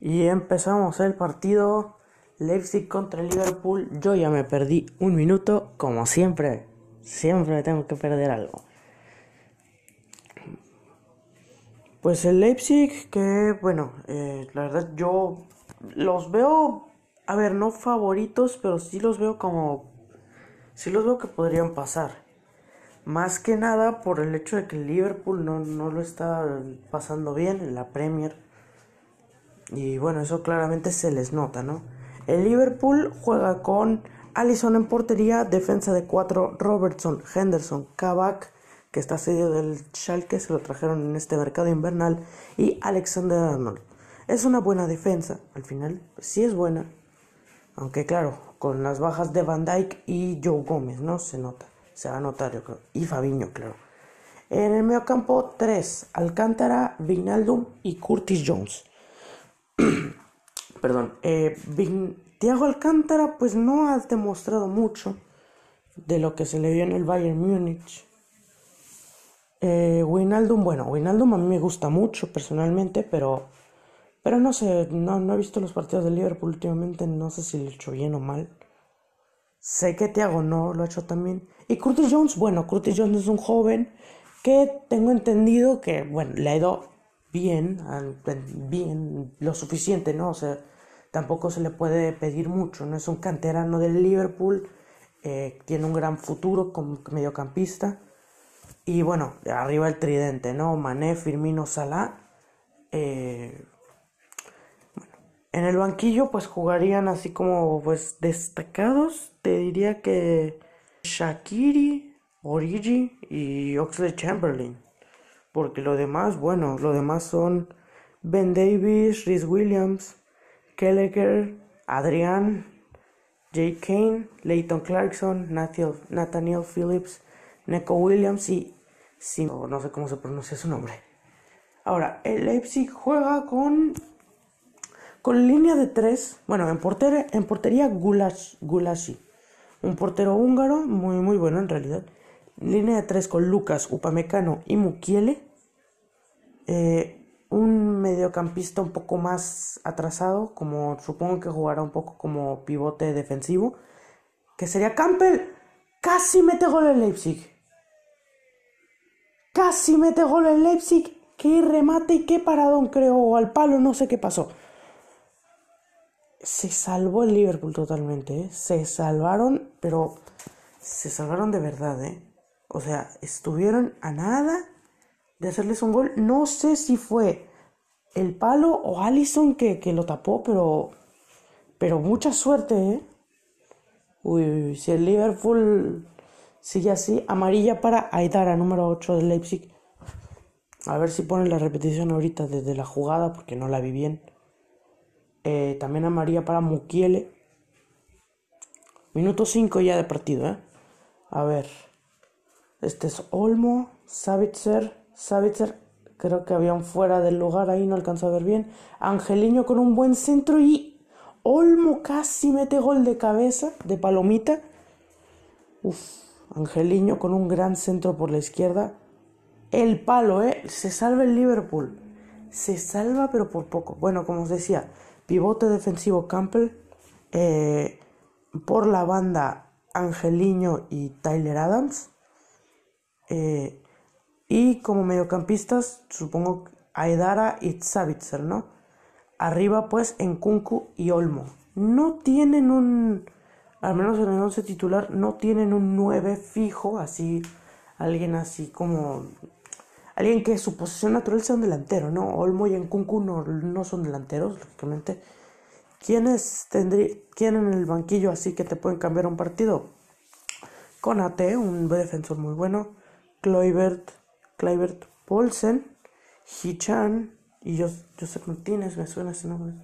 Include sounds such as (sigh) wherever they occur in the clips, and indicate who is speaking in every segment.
Speaker 1: Y empezamos el partido Leipzig contra Liverpool. Yo ya me perdí un minuto, como siempre. Siempre me tengo que perder algo. Pues el Leipzig, que bueno, eh, la verdad yo los veo, a ver, no favoritos, pero sí los veo como, sí los veo que podrían pasar. Más que nada por el hecho de que el Liverpool no, no lo está pasando bien en la Premier. Y bueno, eso claramente se les nota, ¿no? El Liverpool juega con Allison en portería, defensa de 4, Robertson, Henderson, Kabak, que está cedido del Schalke, se lo trajeron en este mercado invernal, y Alexander Arnold. Es una buena defensa, al final, sí es buena, aunque claro, con las bajas de Van Dyke y Joe Gómez, ¿no? Se nota, se va a notar, yo creo, y Fabiño, claro. En el medio campo, 3, Alcántara, Vinaldum y Curtis Jones. (clears throat) Perdón, eh, Thiago Alcántara pues no ha demostrado mucho de lo que se le vio en el Bayern Múnich. Eh, Wijnaldum, bueno, Wijnaldum a mí me gusta mucho personalmente, pero, pero no sé, no, no he visto los partidos del Liverpool últimamente, no sé si lo he hecho bien o mal. Sé que Thiago no lo ha hecho también. Y Curtis Jones, bueno, Curtis Jones es un joven que tengo entendido que, bueno, le ha ido bien, bien, lo suficiente, ¿no? O sea, tampoco se le puede pedir mucho, no es un canterano del Liverpool, eh, tiene un gran futuro como mediocampista. Y bueno, arriba el tridente, ¿no? Mané, Firmino, Salah. Eh, en el banquillo pues jugarían así como pues destacados, te diría que Shakiri, Origi y Oxley Chamberlain. Porque lo demás, bueno, lo demás son Ben Davis, Rhys Williams, Kelleher, Adrián, Jay Kane, Leighton Clarkson, Nathaniel Phillips, Neko Williams y no sé cómo se pronuncia su nombre. Ahora, el Leipzig juega con con línea de tres, bueno, en portería, en portería Gulashi, un portero húngaro muy muy bueno en realidad. Línea de tres con Lucas, Upamecano y Mukiele. Eh, un mediocampista un poco más atrasado, como supongo que jugará un poco como pivote defensivo, que sería Campbell. Casi mete gol en Leipzig. Casi mete gol en Leipzig. Qué remate y qué paradón, creo, al palo, no sé qué pasó. Se salvó el Liverpool totalmente, ¿eh? Se salvaron, pero se salvaron de verdad, ¿eh? O sea, estuvieron a nada de hacerles un gol. No sé si fue el palo o Allison que, lo tapó, pero, pero mucha suerte, ¿eh? Uy, si el Liverpool sigue así, amarilla para Aidara, número 8 del Leipzig. A ver si ponen la repetición ahorita desde la jugada, porque no la vi bien. Eh, también amarilla para Mukiele. Minuto 5 ya de partido, ¿eh? A ver. Este es Olmo, Savitzer, Savitzer, creo que había un fuera del lugar ahí, no alcanzó a ver bien. Angeliño con un buen centro y Olmo casi mete gol de cabeza, de palomita. Uf, Angeliño con un gran centro por la izquierda. El palo, ¿eh? Se salva el Liverpool. Se salva, pero por poco. Bueno, como os decía, pivote defensivo Campbell. Eh, por la banda Angeliño y Tyler Adams. Eh, y como mediocampistas, supongo Aedara y Savitzer, ¿no? Arriba, pues, en Kunku y Olmo. No tienen un. Al menos en el 11 titular, no tienen un 9 fijo, así. Alguien así como. Alguien que su posición natural sea un delantero, ¿no? Olmo y Nkunku no, no son delanteros, lógicamente. ¿Quiénes tendría, quién en el banquillo así que te pueden cambiar un partido? Conate, un defensor muy bueno. Kloibert, Clivert Paulsen, Hichan y Joseph Martínez, me suena ese nombre.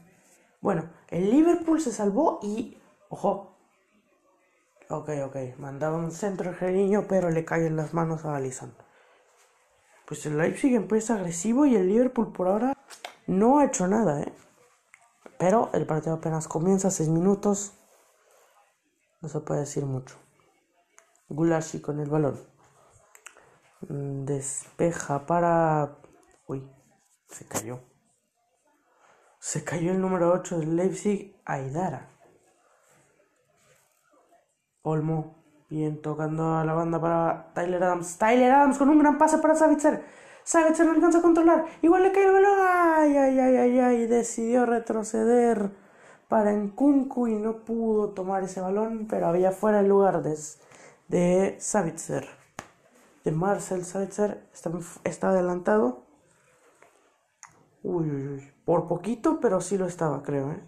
Speaker 1: Bueno, el Liverpool se salvó y. Ojo. Ok, ok. Mandaba un centro argelino, pero le cae en las manos a Allison. Pues el Leipzig empieza agresivo y el Liverpool por ahora no ha hecho nada, ¿eh? Pero el partido apenas comienza, 6 minutos. No se puede decir mucho. Gulashi con el balón. Despeja para... Uy, se cayó. Se cayó el número 8 del Leipzig, Aidara. Olmo, bien tocando a la banda para Tyler Adams. Tyler Adams con un gran pase para Savitzer. Savitzer no alcanza a controlar. Igual le cae el balón. Ay, ay, ay, ay, ay. Decidió retroceder para Nkunku y no pudo tomar ese balón, pero había fuera el lugar de, de Savitzer. De Marcel Savitzer. Está, adelantado. Uy, uy, uy. Por poquito, pero sí lo estaba, creo, ¿eh?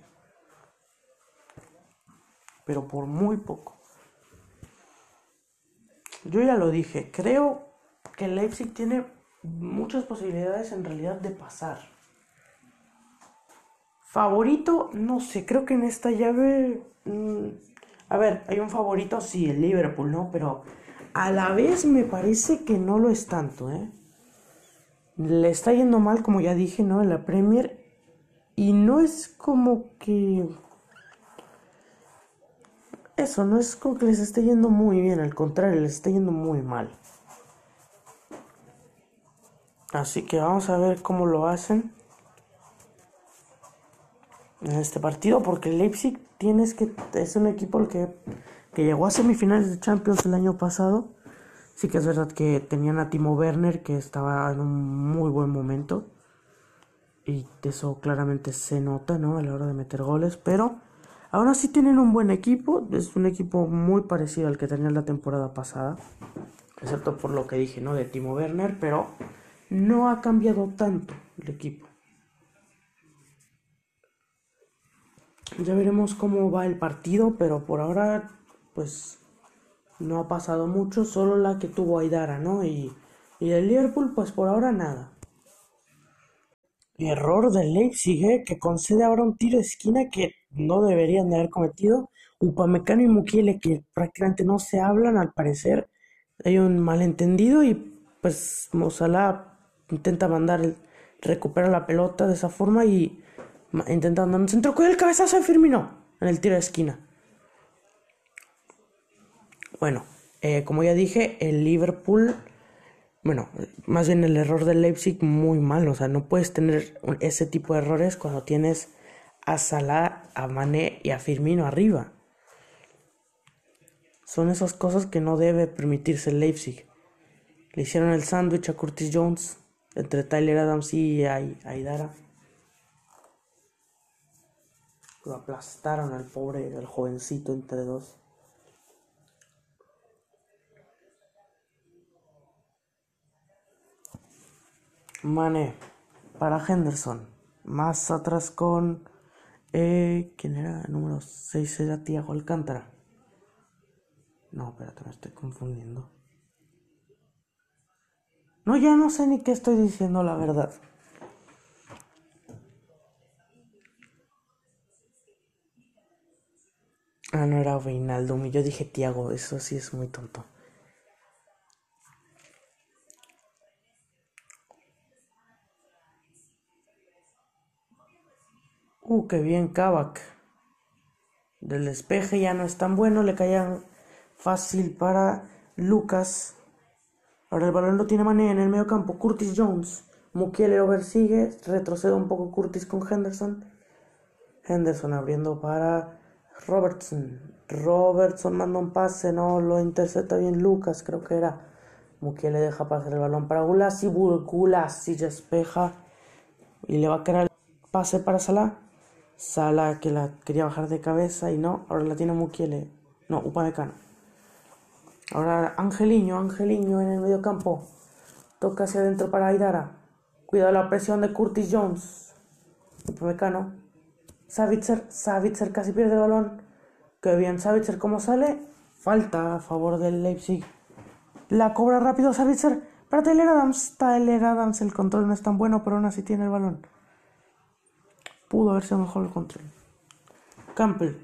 Speaker 1: Pero por muy poco. Yo ya lo dije, creo que Leipzig tiene muchas posibilidades en realidad de pasar. Favorito, no sé, creo que en esta llave... Mmm, a ver, hay un favorito, sí, el Liverpool, ¿no? Pero a la vez me parece que no lo es tanto, ¿eh? Le está yendo mal, como ya dije, ¿no? En la Premier y no es como que... Eso, no es como que les esté yendo muy bien, al contrario, les está yendo muy mal. Así que vamos a ver cómo lo hacen en este partido, porque Leipzig tienes que es un equipo que, que llegó a semifinales de Champions el año pasado. Sí que es verdad que tenían a Timo Werner, que estaba en un muy buen momento y eso claramente se nota, ¿no? A la hora de meter goles, pero ahora sí tienen un buen equipo, es un equipo muy parecido al que tenían la temporada pasada, excepto por lo que dije, ¿no? De Timo Werner, pero no ha cambiado tanto el equipo. Ya veremos cómo va el partido, pero por ahora, pues no ha pasado mucho, solo la que tuvo Aidara, ¿no? Y, y el Liverpool, pues por ahora nada. Error del Leipzig, ¿eh? que concede ahora un tiro de esquina que no deberían de haber cometido. Upamecano y Mukiele que prácticamente no se hablan al parecer. Hay un malentendido y pues Mozala intenta mandar, recupera la pelota de esa forma y intenta mandar un centro el cabezazo de Firmino en el tiro de esquina. Bueno, eh, como ya dije, el Liverpool bueno, más bien el error del Leipzig muy mal, o sea, no puedes tener ese tipo de errores cuando tienes a Salah, a Mané y a Firmino arriba. Son esas cosas que no debe permitirse el Leipzig. Le hicieron el sándwich a Curtis Jones entre Tyler Adams y Aidara. Lo aplastaron al pobre, al jovencito entre dos. Mane para Henderson. Más atrás con. Eh, ¿Quién era? Número 6 era Tiago Alcántara. No, espérate, me estoy confundiendo. No, ya no sé ni qué estoy diciendo, la verdad. Ah, no era Veinaldo. Yo dije Tiago, eso sí es muy tonto. Uh, qué bien Kavak. Del despeje ya no es tan bueno, le caía fácil para Lucas. Ahora el balón lo tiene Mané en el medio campo. Curtis Jones. Mukiele lo persigue. Retrocede un poco Curtis con Henderson. Henderson abriendo para Robertson. Robertson manda un pase, no lo intercepta bien Lucas, creo que era. Mukiele deja pasar el balón para Gulasi. Gulasi despeja y le va a quedar el pase para Salah. Sala que la quería bajar de cabeza y no, ahora la tiene Mukiele. No, Upamecano. Ahora Angeliño, Angeliño en el medio campo. Toca hacia adentro para Aidara. Cuidado la presión de Curtis Jones. Upamecano. Savitzer, Savitzer casi pierde el balón. Qué bien, Savitzer, ¿cómo sale? Falta a favor del Leipzig. La cobra rápido Savitzer para Tyler Adams. Tyler Adams, el control no es tan bueno, pero aún así tiene el balón. Pudo haberse mejor el control. Campbell.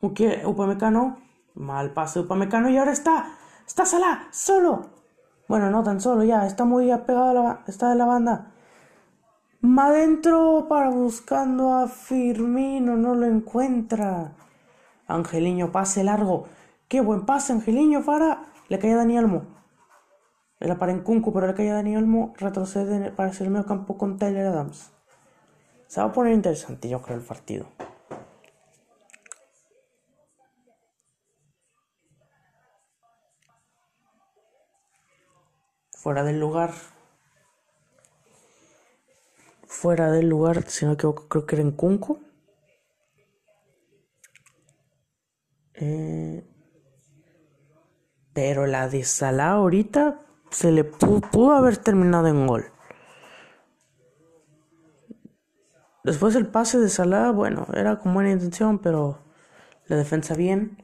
Speaker 1: Upamecano. Mal pase Upamecano y ahora está. Está Salah. Solo. Bueno, no tan solo ya. Está muy apegado a la, está de la banda. Ma adentro para buscando a Firmino. No lo encuentra. Angeliño pase largo. Qué buen pase Angeliño para. Le cae a Dani Almo. Era para Nkunku, pero le cae a Dani Olmo, retrocede para hacer el medio campo con Tyler Adams. Se va a poner interesante, yo creo, el partido. Fuera del lugar. Fuera del lugar, si no equivoco, creo que era en Kunku. Eh, pero la de Salah ahorita se le pudo, haber terminado en gol. Después el pase de Salah, bueno, era con buena intención, pero la defensa bien.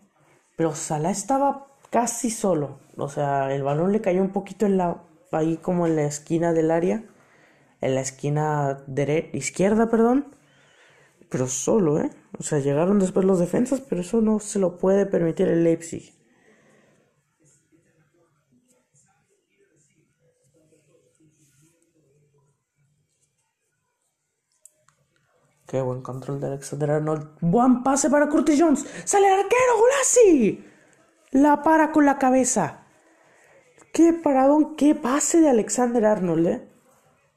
Speaker 1: Pero Salah estaba casi solo. O sea, el balón le cayó un poquito en la, ahí como en la esquina del área. En la esquina izquierda, perdón. Pero solo, ¿eh? O sea, llegaron después los defensas, pero eso no se lo puede permitir el Leipzig. Qué buen control de Alexander Arnold. Buen pase para Curtis Jones. Sale el arquero, Golasi. La para con la cabeza. Qué paradón, qué pase de Alexander Arnold, eh.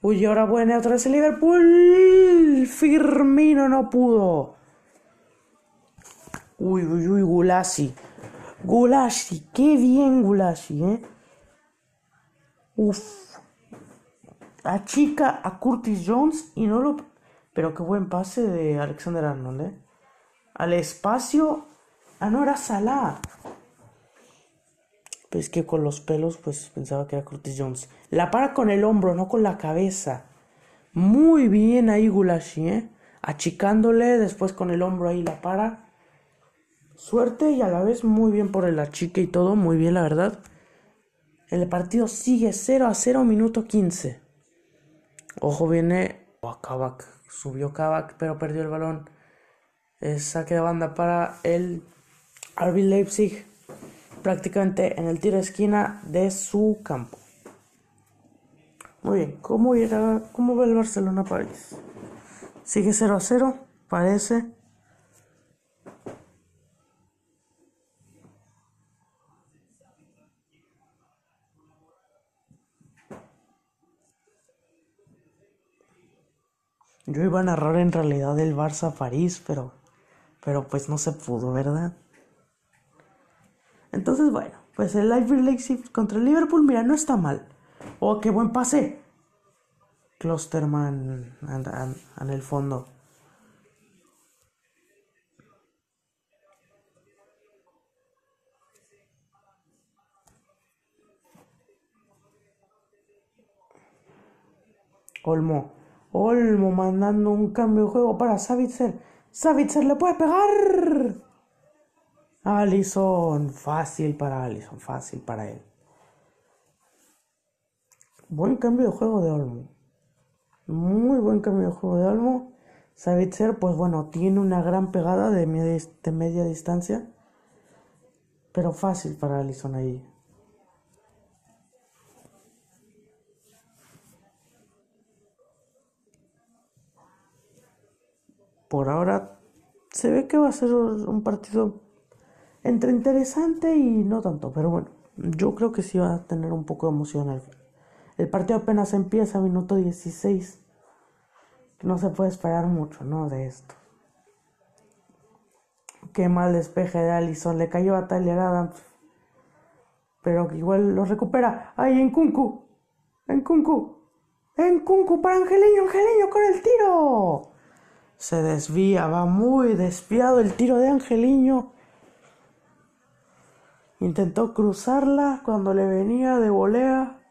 Speaker 1: Uy, ahora buena otra vez el Liverpool. Firmino no pudo. Uy, uy, uy, Gulasi. Gulasi, qué bien Gulasi, eh. Uf. Achica a Curtis Jones y no lo pero qué buen pase de Alexander Arnold, ¿eh? Al espacio. Ah, no, era Salah. Pues que con los pelos, pues pensaba que era Curtis Jones. La para con el hombro, no con la cabeza. Muy bien ahí Gulashi, ¿eh? Achicándole, después con el hombro ahí la para. Suerte y a la vez muy bien por el achique y todo, muy bien la verdad. El partido sigue 0 a 0, minuto 15. Ojo, viene Wakabak subió Kavak, pero perdió el balón. Es saque de banda para el RB Leipzig, prácticamente en el tiro de esquina de su campo. Muy bien, ¿cómo, irá, cómo va el Barcelona-París? Sigue 0 a 0, parece. Yo iba a narrar en realidad el Barça París, pero pero pues no se pudo, ¿verdad? Entonces, bueno, pues el Live Leipzig contra el Liverpool, mira, no está mal. Oh, qué buen pase. Klosterman en el fondo. Olmo. Olmo mandando un cambio de juego para Savitzer. Savitzer le puede pegar. Allison, fácil para Allison, fácil para él. Buen cambio de juego de Olmo. Muy buen cambio de juego de Olmo. Savitzer, pues bueno, tiene una gran pegada de media, de media distancia. Pero fácil para Allison ahí. Por ahora se ve que va a ser un partido entre interesante y no tanto, pero bueno, yo creo que sí va a tener un poco de emoción El partido apenas empieza, minuto 16. No se puede esperar mucho, ¿no? De esto. Qué mal despeje de Allison. Le cayó a Tyler Adams. Pero igual lo recupera. ¡Ay, en Kunku! ¡En Kunku! ¡En Kunku para Angeliño! ¡Angeliño con el tiro! Se desvía, va muy desviado el tiro de Angeliño. Intentó cruzarla cuando le venía de volea.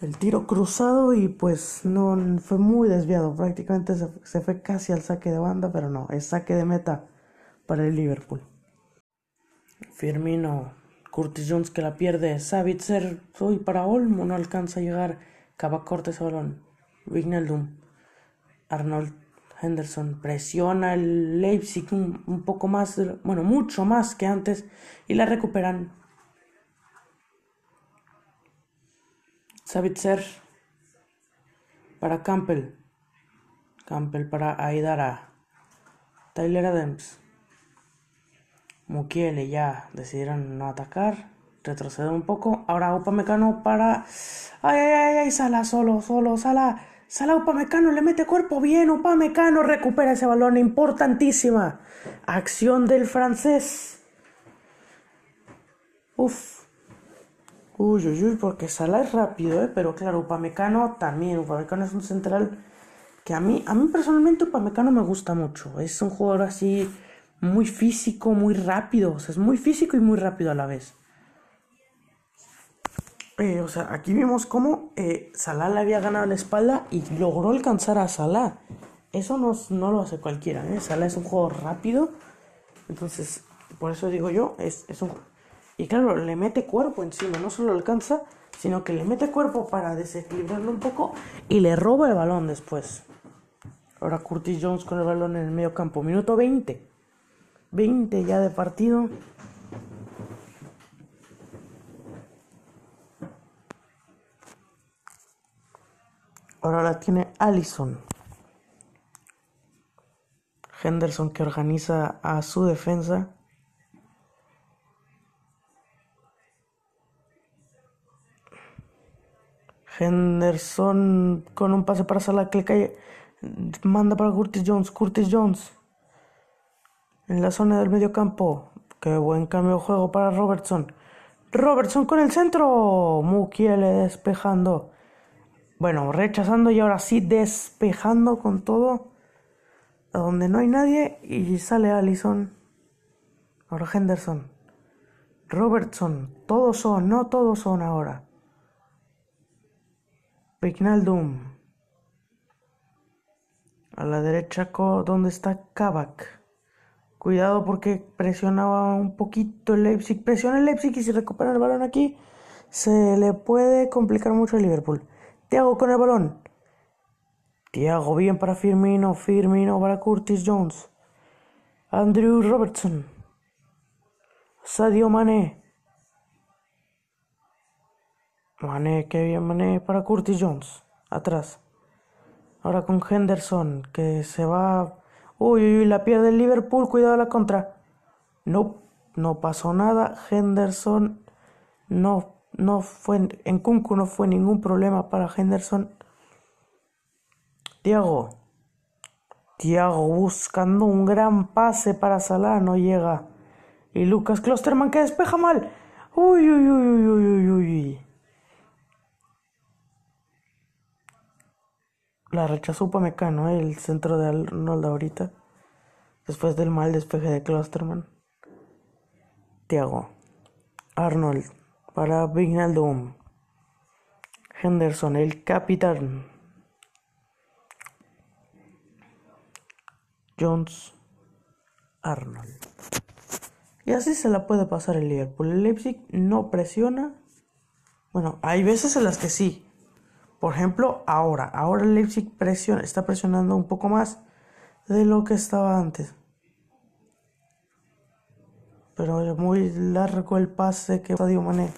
Speaker 1: El tiro cruzado y pues no fue muy desviado. Prácticamente se, se fue casi al saque de banda, pero no, es saque de meta para el Liverpool. Firmino, Curtis Jones que la pierde, Savitzer, hoy para Olmo no alcanza a llegar, Cava corte balón. Wijnaldum. Arnold Henderson presiona el Leipzig un, poco más, bueno, mucho más que antes y la recuperan. Savitzer para Campbell. Campbell para Aidara. Tyler Adams. Mukiele ya decidieron no atacar. retroceder un poco. Ahora Upamecano para... Ay, ay, ay, ay, Sala solo, solo, Sala. Sala Upamecano le mete cuerpo bien. Upamecano recupera ese balón. Importantísima. Acción del francés. Uf. Uy, uy, uy, porque Sala es rápido, ¿eh? Pero claro, Upamecano también. Upamecano es un central que a mí, a mí personalmente Upamecano me gusta mucho. Es un jugador así muy físico, muy rápido. O sea, es muy físico y muy rápido a la vez. Eh, o sea, aquí vimos cómo eh, Salah le había ganado la espalda y logró alcanzar a Salah. Eso no, no lo hace cualquiera, ¿eh? Salah es un juego rápido. Entonces, por eso digo yo, es, es un... Y claro, le mete cuerpo encima, no solo alcanza, sino que le mete cuerpo para desequilibrarlo un poco y le roba el balón después. Ahora Curtis Jones con el balón en el medio campo. Minuto 20. 20 ya de partido. Ahora la tiene Allison. Henderson que organiza a su defensa. Henderson con un pase para Salah que cae. Manda para Curtis Jones. Curtis Jones. En la zona del medio campo. Qué buen cambio de juego para Robertson. Robertson con el centro. Mukiele despejando. Bueno, rechazando y ahora sí despejando con todo. A donde no hay nadie. Y sale Allison. Ahora Henderson. Robertson. Todos son, no todos son ahora. Pignaldum. A la derecha, ¿dónde está Kavak? Cuidado porque presionaba un poquito el Leipzig. Presiona el Leipzig y si recupera el balón aquí, se le puede complicar mucho el Liverpool. Tiago con el balón. Tiago bien para Firmino. Firmino para Curtis Jones. Andrew Robertson. Sadio Mané. Mané, qué bien Mané para Curtis Jones. Atrás. Ahora con Henderson, que se va. Uy, uy, la pierde el Liverpool. Cuidado la contra. No, no pasó nada. Henderson no, no fue. En Kunku no fue ningún problema para Henderson. Tiago. Tiago buscando un gran pase para Salah. No llega. Y Lucas Klosterman que despeja mal. Uy, uy, uy, uy, uy, uy. La rechazó Upamecano, ¿eh? el centro de Arnold ahorita. Después del mal despeje de Klosterman. Tiago. Arnold. Para Vignaldum. Henderson, el capitán. Jones. Arnold. Y así se la puede pasar el Liverpool. El Leipzig no presiona. Bueno, hay veces en las que sí. Por ejemplo, ahora, ahora el Leipzig presiona, está presionando un poco más de lo que estaba antes. Pero es muy largo el pase que Sadio Mané.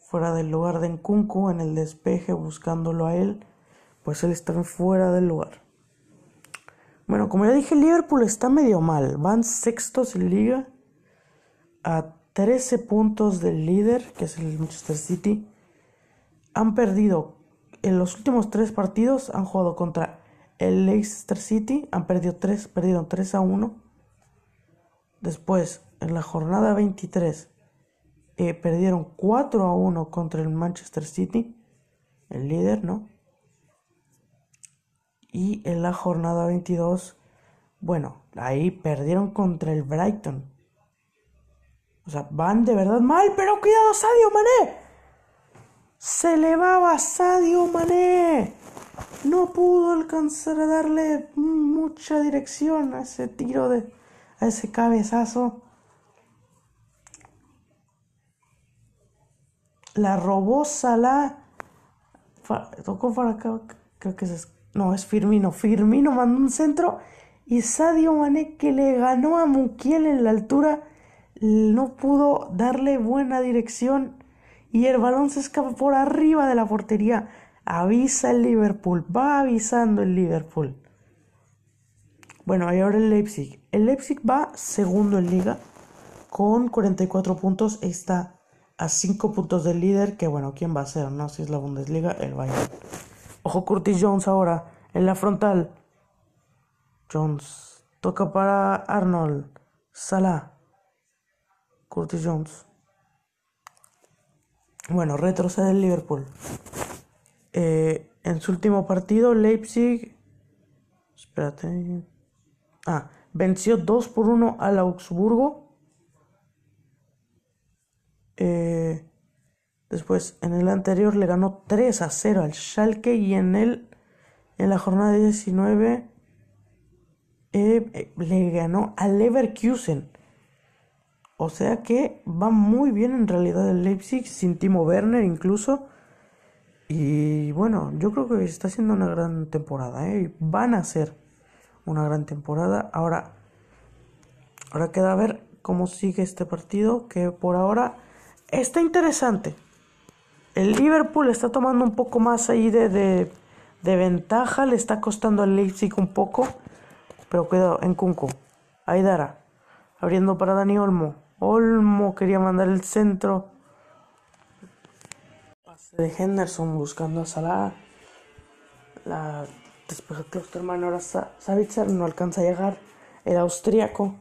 Speaker 1: Fuera del lugar de Nkunku en el despeje buscándolo a él, pues él está fuera del lugar. Bueno, como ya dije, Liverpool está medio mal. Van sextos en liga a 13 puntos del líder, que es el Manchester City. Han perdido en los últimos tres partidos, han jugado contra el Leicester City, han perdido 3, perdieron 3 a 1. Después, en la jornada 23, eh, perdieron 4 a 1 contra el Manchester City, el líder, ¿no? Y en la jornada 22, bueno, ahí perdieron contra el Brighton. O sea, van de verdad mal, pero cuidado, Sadio Mané. Se elevaba Sadio Mané. No pudo alcanzar a darle mucha dirección a ese tiro de a ese cabezazo. La robó Salah. Tocó para acá, creo que es no, es Firmino. Firmino mandó un centro y Sadio Mané que le ganó a Mukiel en la altura no pudo darle buena dirección y el balón se escapa por arriba de la portería. Avisa el Liverpool, va avisando el Liverpool. Bueno, y ahora el Leipzig. El Leipzig va segundo en liga con 44 puntos. Está a 5 puntos del líder, que bueno, ¿quién va a ser? No, si es la Bundesliga, el Bayern. Ojo Curtis Jones ahora en la frontal. Jones toca para Arnold. Salah. Curtis Jones. Bueno, retrocede el Liverpool. Eh, en su último partido, Leipzig. Espérate. Ah, venció 2 por 1 al Augsburgo. Eh, después, en el anterior le ganó 3 a 0 al Schalke y en el en la jornada 19 eh, le ganó al Leverkusen. O sea que va muy bien en realidad el Leipzig, sin Timo Werner incluso. Y bueno, yo creo que está haciendo una gran temporada. ¿eh? Van a ser una gran temporada. Ahora, ahora queda ver cómo sigue este partido, que por ahora está interesante. El Liverpool está tomando un poco más ahí de, de, ventaja, le está costando al Leipzig un poco. Pero cuidado, en Kunku. Aidara. Abriendo para Dani Olmo. Olmo quería mandar el centro. Pase de Henderson buscando a Salah. La después de Klosterman ahora Savitzer no alcanza a llegar. El austríaco.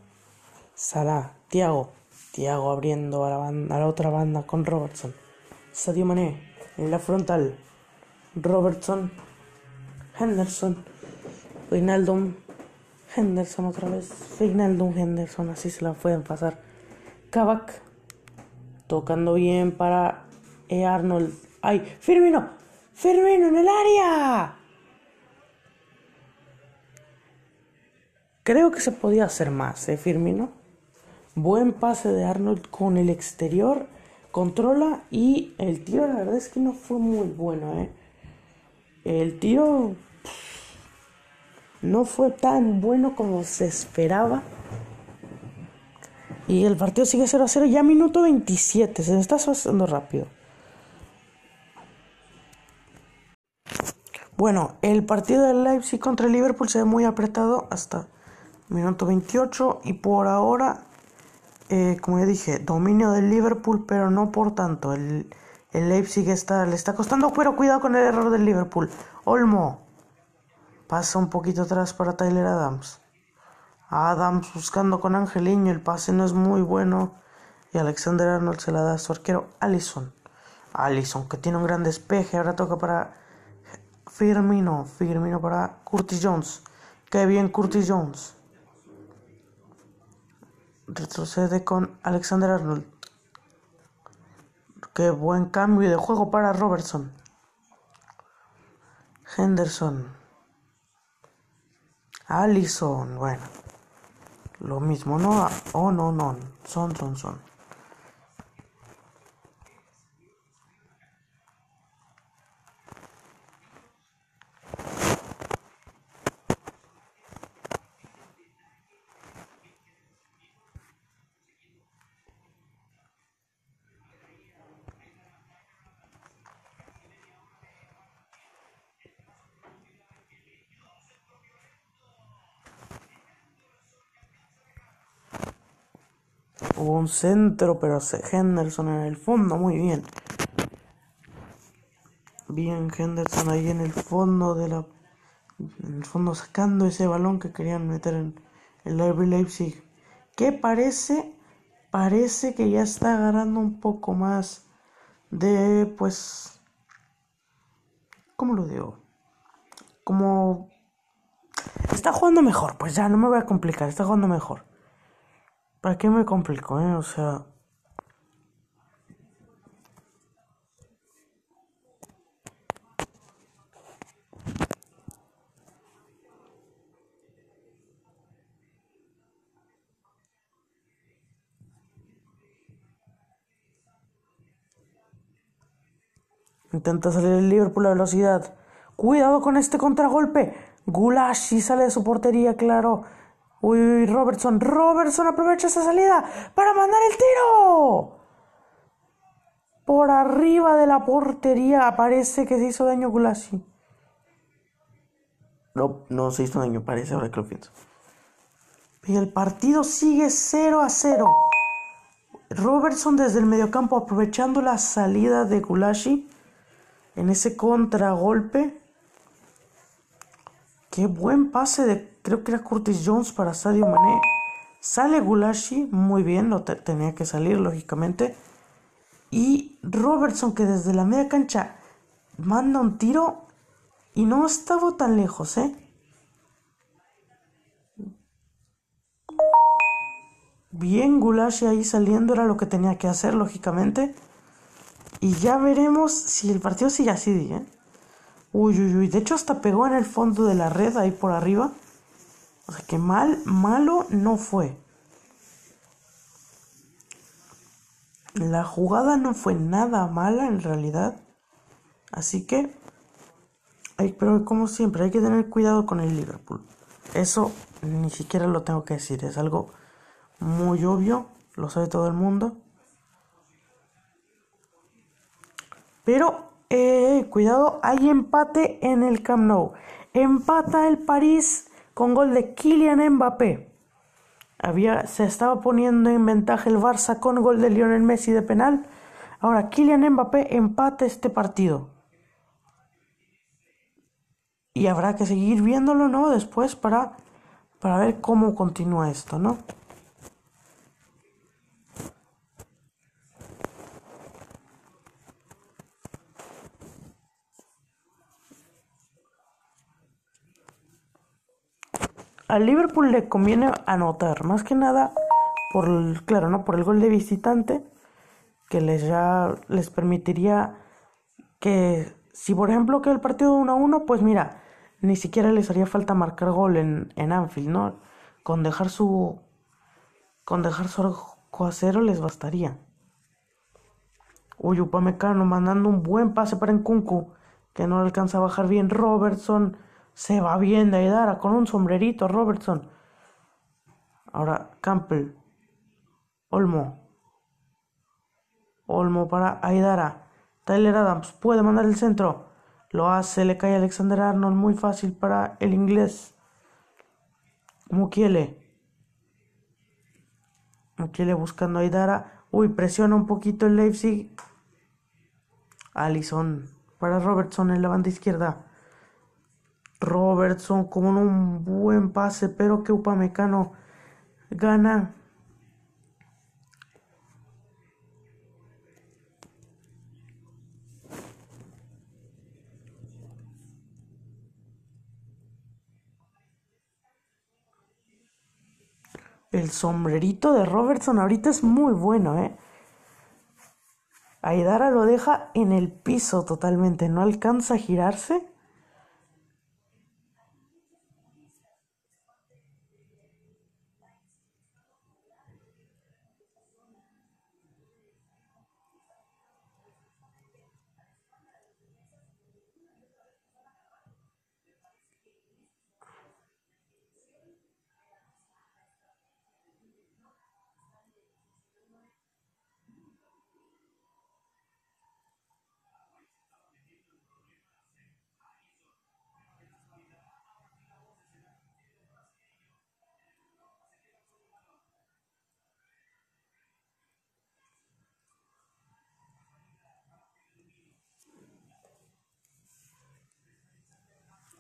Speaker 1: Salah. Tiago. Tiago abriendo a la, banda, a la otra banda con Robertson. Sadio Mané en la frontal. Robertson. Henderson. Wijnaldum. Henderson otra vez. Wijnaldum Henderson. Así se la pueden pasar. Kavak tocando bien para e. Arnold. ¡Ay! ¡Firmino! ¡Firmino en el área! Creo que se podía hacer más, ¿eh, Firmino? Buen pase de Arnold con el exterior. Controla y el tiro, la verdad es que no fue muy bueno, ¿eh? El tiro no fue tan bueno como se esperaba. Y el partido sigue 0 a 0 ya minuto 27. Se está haciendo rápido. Bueno, el partido del Leipzig contra el Liverpool se ve muy apretado hasta minuto 28 y por ahora, eh, como ya dije, dominio del Liverpool, pero no por tanto. El, el Leipzig está, le está costando, pero cuidado con el error del Liverpool. Olmo pasa un poquito atrás para Tyler Adams. Adams buscando con Angeliño, el pase no es muy bueno. Y Alexander Arnold se la da a su arquero Allison. Allison que tiene un gran despeje, ahora toca para Firmino. Firmino para Curtis Jones. Qué bien Curtis Jones. Retrocede con Alexander Arnold. Qué buen cambio de juego para Robertson. Henderson. Allison. Bueno. Lo mismo, no, oh no, no, son, son, son. Centro, pero Henderson en el fondo, muy bien. Bien Henderson ahí en el fondo de la... En el fondo sacando ese balón que querían meter en el RB Leipzig. Que parece... Parece que ya está agarrando un poco más de... Pues... ¿Cómo lo digo? Como... Está jugando mejor, pues ya no me voy a complicar, está jugando mejor. ¿Para qué me complico, eh? O sea... Intenta salir el Liverpool a velocidad. Cuidado con este contragolpe. Gulashi sale de su portería, claro. Uy, Robertson, Robertson aprovecha esa salida para mandar el tiro. por arriba de la portería. Parece que se hizo daño Gulasi. No, no se hizo daño, parece ahora que lo pienso. Y el partido sigue 0 a 0. Robertson desde el mediocampo aprovechando la salida de Gulashi en ese contragolpe. Qué buen pase de, creo que era Curtis Jones para Sadio Mané. Sale Gulashi, muy bien, lo tenía que salir lógicamente. Y Robertson que desde la media cancha manda un tiro y no estaba tan lejos, ¿eh? Bien, Gulashi ahí saliendo era lo que tenía que hacer, lógicamente. Y ya veremos si el partido sigue así, ¿eh? Uy, uy, uy. De hecho, hasta pegó en el fondo de la red, ahí por arriba. O sea que mal, malo no fue. La jugada no fue nada mala en realidad. Así que, pero como siempre, hay que tener cuidado con el Liverpool. Eso ni siquiera lo tengo que decir, es algo muy obvio, lo sabe todo el mundo. Pero, eh, cuidado, hay empate en el Camp Nou. Empata el París con gol de Kylian Mbappé. Había, se estaba poniendo en ventaja el Barça con gol de Lionel Messi de penal. Ahora Kylian Mbappé empata este partido. Y habrá que seguir viéndolo, ¿no? Después para, para ver cómo continúa esto, ¿no? Al Liverpool le conviene anotar, más que nada por el, claro, ¿no? Por el gol de visitante que les ya les permitiría que si por ejemplo que el partido 1 a 1, pues mira, ni siquiera les haría falta marcar gol en, en Anfield, ¿no? Con dejar su con dejar su arco a cero les bastaría. Uy, Upamecano mandando un buen pase para Nkunku, que no alcanza a bajar bien Robertson se va bien de Aidara con un sombrerito Robertson. Ahora Campbell. Olmo. Olmo para Aidara. Tyler Adams puede mandar el centro. Lo hace, le cae Alexander Arnold. Muy fácil para el inglés. Mukiele. Mukiele buscando a Aidara. Uy, presiona un poquito el Leipzig. Allison para Robertson en la banda izquierda. Robertson con un buen pase, pero que Upamecano gana. El sombrerito de Robertson ahorita es muy bueno, ¿eh? Aidara lo deja en el piso totalmente, no alcanza a girarse.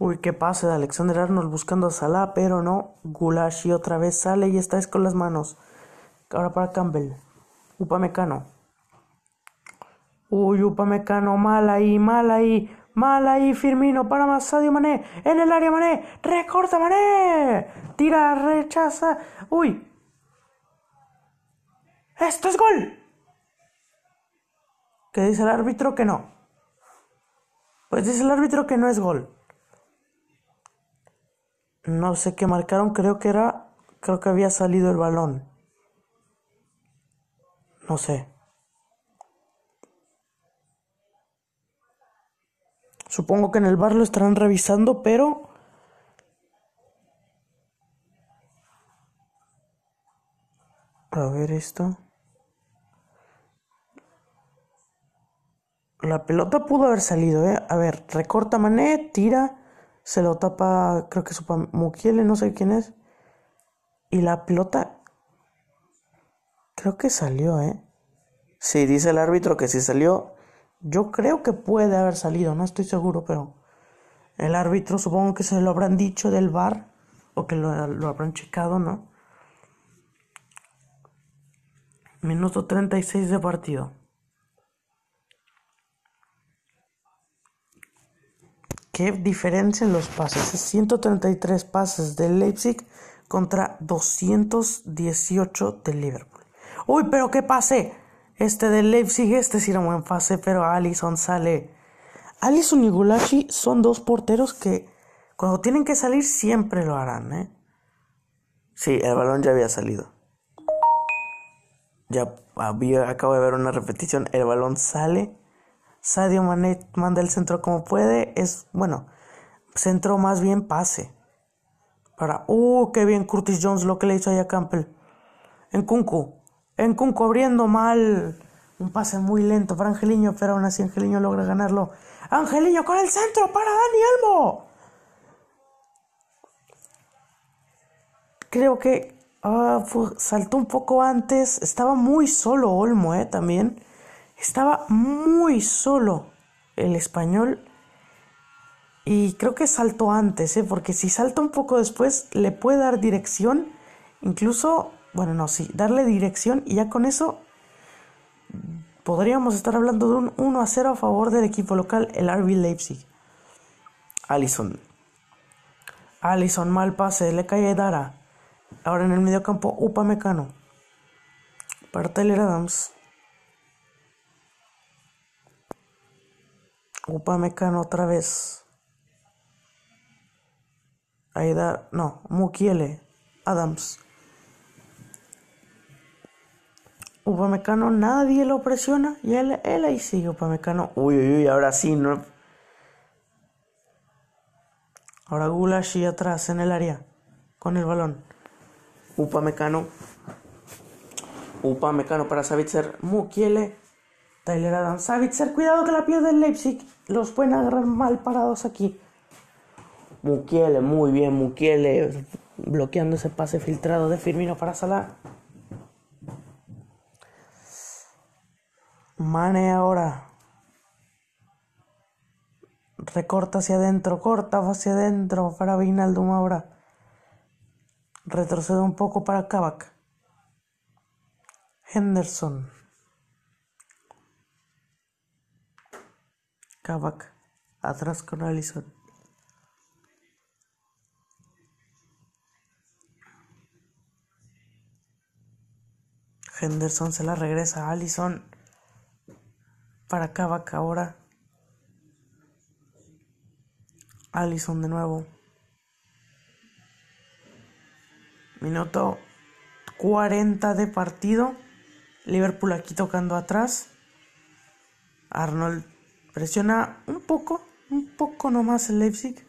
Speaker 1: Uy, qué pase de Alexander Arnold buscando a Salah, pero no. Gulashi otra vez sale y está es con las manos. Ahora para Campbell. Upamecano. Uy, Upamecano, mal ahí, mal ahí, mal ahí, Firmino para más Sadio Mané, en el área Mané, recorta Mané, tira, rechaza, uy, esto es gol. ¿Qué dice el árbitro que no? Pues dice el árbitro que no es gol no sé qué marcaron, creo que era, creo que había salido el balón. No sé. Supongo que en el bar lo estarán revisando, pero... A ver esto. La pelota pudo haber salido, ¿eh? A ver, recorta Mané, tira, se lo tapa, creo que su Mukiele, no sé quién es. Y la pelota, creo que salió, ¿eh? Sí, dice el árbitro que sí salió. Yo creo que puede haber salido, no estoy seguro, pero el árbitro supongo que se lo habrán dicho del bar o que lo, lo habrán checado, ¿no? Minuto 36 de partido. Qué diferencia en los pases. 133 pases del Leipzig contra 218 del Liverpool. Uy, pero qué pase. Este del Leipzig, este sí era un buen pase, pero Allison sale. Allison y Gulashi son dos porteros que cuando tienen que salir siempre lo harán, ¿eh? Sí, el balón ya había salido. Ya había, acabo de ver una repetición. El balón sale. Sadio Mané manda el centro como puede. Es, bueno, centro más bien pase. Para, uh, qué bien Curtis Jones lo que le hizo a Campbell. En Kunku. En Kunku abriendo mal. Un pase muy lento para Angeliño, pero aún así Angeliño logra ganarlo. Angeliño con el centro para Dani Elmo. Creo que Ah, saltó un poco antes. Estaba muy solo Olmo, ¿eh? También. Estaba muy solo el español. Y creo que saltó antes, ¿eh? Porque si salta un poco después, le puede dar dirección. Incluso, bueno, no, sí, darle dirección. Y ya con eso podríamos estar hablando de un 1 a 0 a favor del equipo local, el RB Leipzig. Allison. Allison, mal pase, le cae a Dara. Ahora en el mediocampo, Upamecano. Para Tyler Adams. Upamecano otra vez. Ahí da, no, Mukiele, Adams. Upamecano, nadie lo presiona y él, él ahí sigue Upamecano. Uy, uy, uy, ahora sí, no. Ahora Gulashi atrás en el área con el balón. Upamecano. Upamecano para Savitzer. Mukiele. Tyler Adams. Savitzer, cuidado que la pierde el Leipzig. Los pueden agarrar mal parados aquí. Mukiele, muy bien. Mukiele bloqueando ese pase filtrado de Firmino para Salah. Mane ahora. Recorta hacia adentro, corta hacia adentro para Vinaldum ahora. Retrocede un poco para Kavak. Henderson. Kavak. Atrás con Allison. Henderson se la regresa a Allison. Para Kavak ahora. Allison de nuevo. Minuto 40 de partido. Liverpool aquí tocando atrás. Arnold presiona un poco, un poco nomás el Leipzig.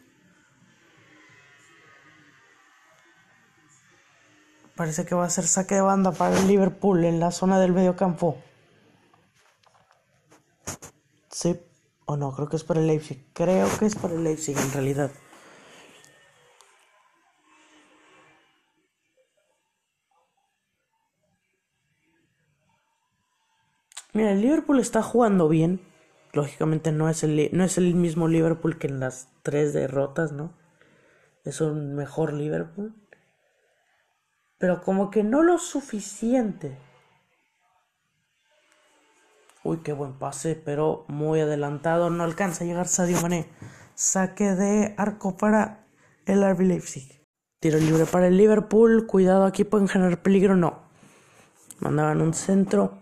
Speaker 1: Parece que va a ser saque de banda para el Liverpool en la zona del medio campo. Sí, o no, creo que es para el Leipzig. Creo que es para el Leipzig en realidad. Mira, el Liverpool está jugando bien. Lógicamente no es el, no es el mismo Liverpool que en las tres derrotas, ¿no? Es un mejor Liverpool. Pero como que no lo suficiente. Uy, qué buen pase, pero muy adelantado. No alcanza a llegar Sadio Mané. Saque de arco para el RB Leipzig. Tiro libre para el Liverpool. Cuidado, aquí pueden generar peligro. No. Mandaban un centro.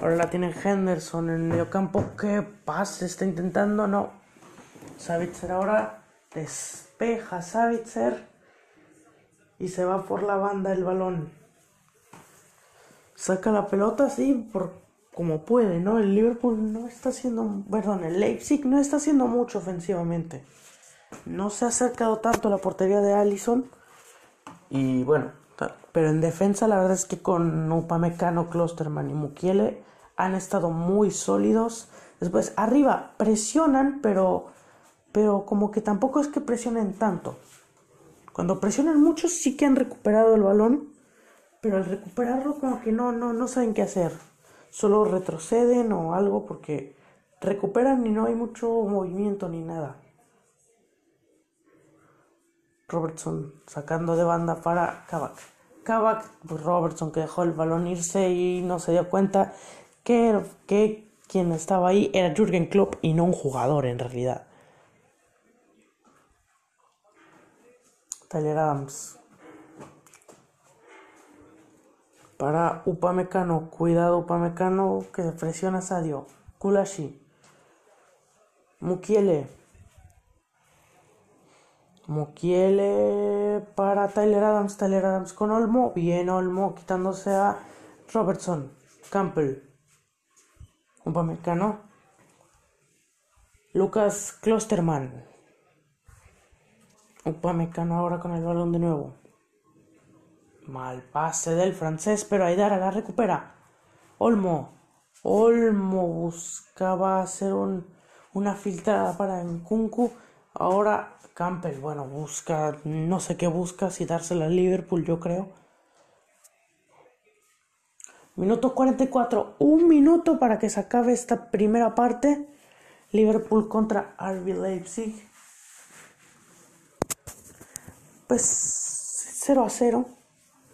Speaker 1: Ahora la tiene Henderson en el medio campo. ¿Qué pase está intentando? No. Savitzer ahora despeja Savitzer y se va por la banda el balón. Saca la pelota así por como puede, ¿no? El Liverpool no está haciendo, perdón, el Leipzig no está haciendo mucho ofensivamente. No se ha acercado tanto a la portería de Allison. Y bueno, pero en defensa la verdad es que con Upamecano, Klosterman y Mukiele han estado muy sólidos. Después, arriba, presionan, pero, pero como que tampoco es que presionen tanto. Cuando presionan mucho sí que han recuperado el balón, pero al recuperarlo como que no, no, no saben qué hacer. Solo retroceden o algo porque recuperan y no hay mucho movimiento ni nada. Robertson sacando de banda para Kavak. Kavak, pues Robertson que dejó el balón irse y no se dio cuenta que, quien estaba ahí era Jürgen Klopp y no un jugador en realidad. Tyler Adams. Para Upamecano, cuidado Upamecano que presiona Sadio. Kulashi. Mukiele. Mukiele para Tyler Adams. Tyler Adams con Olmo. Bien Olmo quitándose a Robertson. Campbell. Upamecano. Lucas Klosterman. Upamecano ahora con el balón de nuevo. Mal pase del francés, pero Aidara la recupera. Olmo. Olmo buscaba hacer un, una filtrada para Nkunku. Ahora Campbell, bueno, busca, no sé qué busca, si dársela a Liverpool, yo creo. Minuto 44, un minuto para que se acabe esta primera parte. Liverpool contra RB Leipzig. Pues 0 a 0.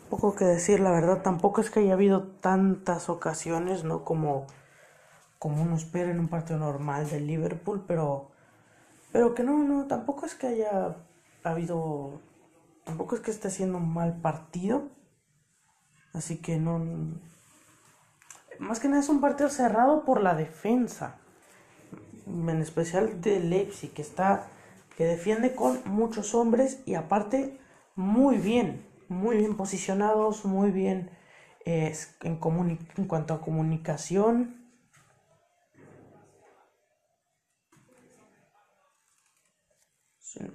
Speaker 1: Poco que decir, la verdad. Tampoco es que haya habido tantas ocasiones, ¿no? Como, como uno espera en un partido normal del Liverpool, pero, pero que no, no, tampoco es que haya habido, tampoco es que esté siendo un mal partido. Así que no, más que nada es un partido cerrado por la defensa, en especial de Leipzig, que está que defiende con muchos hombres y aparte muy bien, muy bien posicionados, muy bien eh, en, en cuanto a comunicación.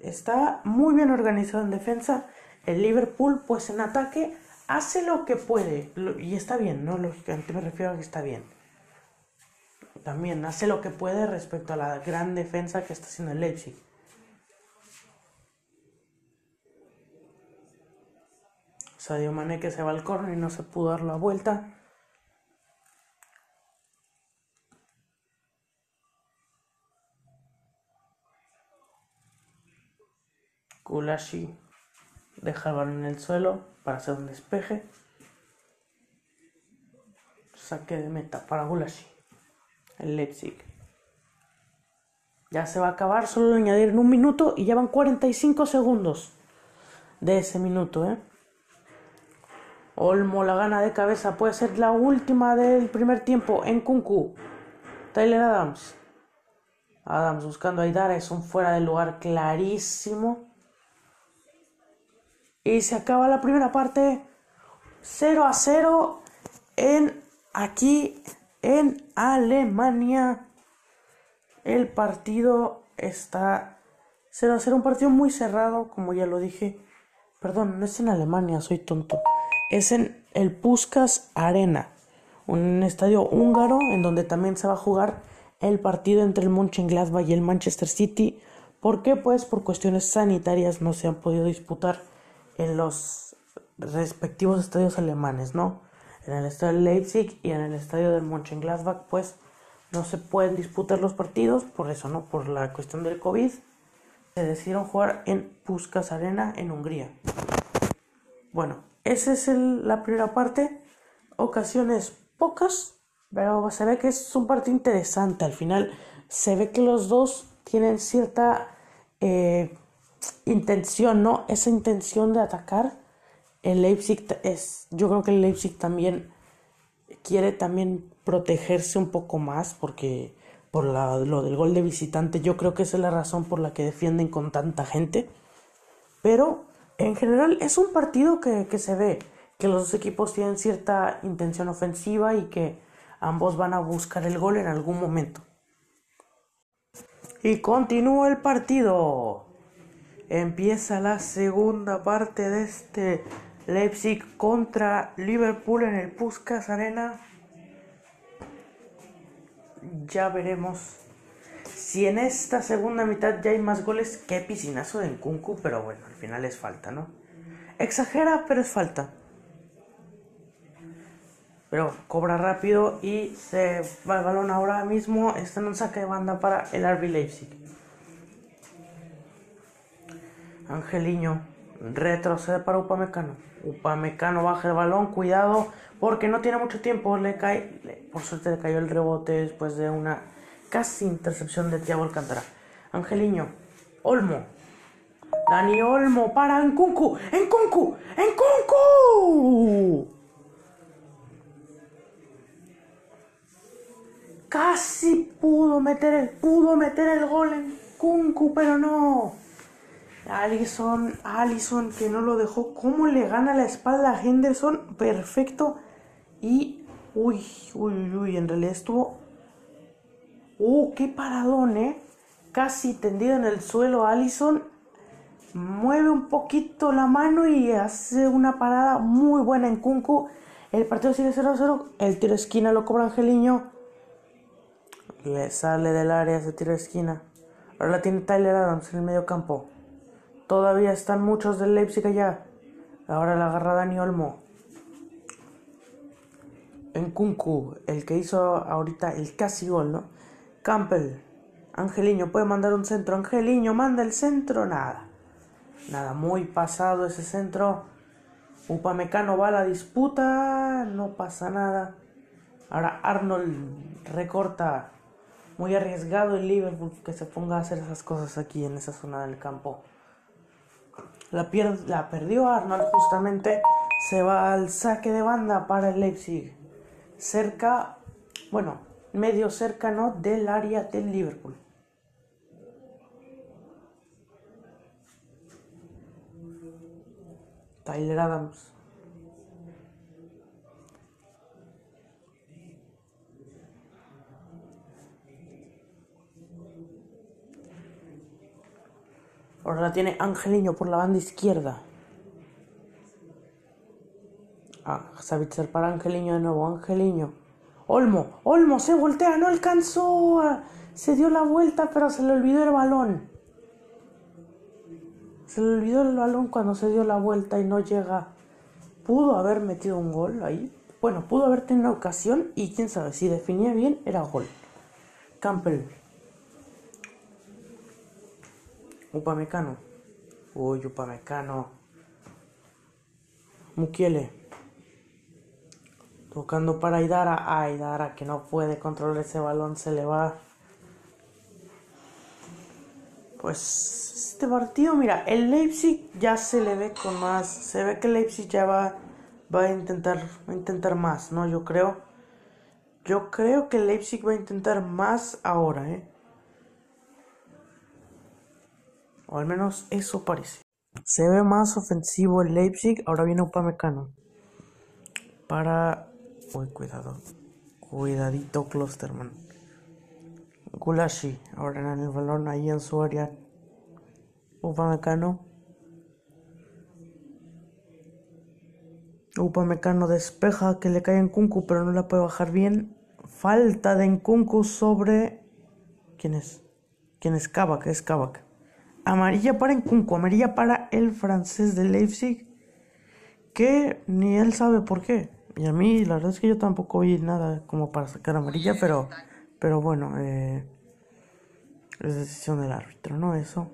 Speaker 1: Está muy bien organizado en defensa. El Liverpool, pues en ataque, hace lo que puede. Y está bien, ¿no? Lógicamente me refiero a que está bien. También hace lo que puede respecto a la gran defensa que está haciendo el Leipzig. Sadio Mané que se va al corner y no se pudo dar la vuelta. Kulashi deja el balón en el suelo para hacer un despeje. Saque de meta para Gulashi. El Leipzig. Ya se va a acabar, solo añadir en un minuto y llevan 45 segundos de ese minuto, ¿eh? Olmo la gana de cabeza, puede ser la última del primer tiempo en Kunku. Tyler Adams. Adams buscando a Idara, es un fuera de lugar clarísimo. Y se acaba la primera parte 0 a 0 en aquí en Alemania. El partido está 0 a 0, un partido muy cerrado, como ya lo dije. Perdón, no es en Alemania, soy tonto. Es en el Puskas Arena, un estadio húngaro en donde también se va a jugar el partido entre el Mönchengladbach y el Manchester City. ¿Por qué? Pues por cuestiones sanitarias no se han podido disputar en los respectivos estadios alemanes, ¿no? En el estadio de Leipzig y en el estadio del Mönchengladbach, pues no se pueden disputar los partidos, por eso, ¿no? Por la cuestión del COVID, se decidieron jugar en Puskas Arena en Hungría. Bueno, esa es la primera parte. Ocasiones pocas, pero se ve que es un partido interesante. Al final se ve que los dos tienen cierta eh, intención, ¿no? Esa intención de atacar. El Leipzig es, yo creo que el Leipzig también quiere también protegerse un poco más porque por lo del gol de visitante, yo creo que esa es la razón por la que defienden con tanta gente. Pero en general es un partido que, que se ve que los dos equipos tienen cierta intención ofensiva y que ambos van a buscar el gol en algún momento. Y continúa el partido empieza la segunda parte de este Leipzig contra Liverpool en el Puskas Arena. ya veremos si en esta segunda mitad ya hay más goles. Qué piscinazo de Nkunku, pero bueno, al final es falta, ¿no? Exagera, pero es falta. Pero cobra rápido y se va el balón ahora mismo. Está en un saque de banda para el RB Leipzig. Angeliño retrocede para Upamecano. Upamecano baja el balón, cuidado, porque no tiene mucho tiempo. Le cae, por suerte le cayó el rebote después de una casi intercepción de Thiago Alcántara. Angeliño, Olmo, Dani Olmo para Enkunku, Enkunku, Enkunku. Casi pudo meter el, pudo meter el gol en Kunku, pero no. Allison, Allison que no lo dejó. ¿Cómo le gana la espalda a Henderson? Perfecto. Y. Uy, uy, uy, en realidad estuvo. Uh, qué paradón, eh. Casi tendido en el suelo Allison. Mueve un poquito la mano y hace una parada muy buena en Kunku. El partido sigue 0-0. El tiro de esquina lo cobra Angeliño. Le sale del área ese tiro de esquina. Ahora la tiene Tyler Adams en el medio campo. Todavía están muchos del Leipzig allá. Ahora la agarra Dani Olmo. En Kunku, el que hizo ahorita el casi gol, ¿no? Campbell. Angeliño puede mandar un centro. Angeliño manda el centro. Nada. Nada, muy pasado ese centro. Upamecano va a la disputa. No pasa nada. Ahora Arnold recorta. Muy arriesgado el Liverpool que se ponga a hacer esas cosas aquí en esa zona del campo. La, la perdió Arnold justamente. Se va al saque de banda para el Leipzig. Cerca, bueno, medio cercano del área del Liverpool. Tyler Adams. Ahora la tiene Angeliño por la banda izquierda. Ah, Savitzer para Angeliño de nuevo. Angeliño. Olmo. Olmo se voltea. No alcanzó. Se dio la vuelta, pero se le olvidó el balón. Se le olvidó el balón cuando se dio la vuelta y no llega. Pudo haber metido un gol ahí. Bueno, pudo haber tenido una ocasión y quién sabe, si definía bien, era gol. Campbell. Upamecano. Uy, Upamecano. Mukiele. Tocando para Aidara. Aidara que no puede controlar ese balón. Se le va. Pues este partido, mira, el Leipzig ya se le ve con más. Se ve que el Leipzig ya va, va a intentar, va a intentar más, ¿no? Yo creo. Yo creo que el Leipzig va a intentar más ahora, ¿eh? O al menos eso parece. Se ve más ofensivo el Leipzig. Ahora viene Upamecano. Para. Uy, cuidado. Cuidadito, Klosterman. Gulashi. Ahora en el balón ahí en su área. Upamecano. Upamecano despeja que le cae en Kunku, pero no la puede bajar bien. Falta de Nkunku sobre. ¿Quién es? ¿Quién es Kabak? Es Kabak. Amarilla para Nkunku, amarilla para el francés de Leipzig. Que ni él sabe por qué. Y a mí, la verdad es que yo tampoco vi nada como para sacar amarilla, pero, pero bueno, eh, es decisión del árbitro, ¿no? Eso.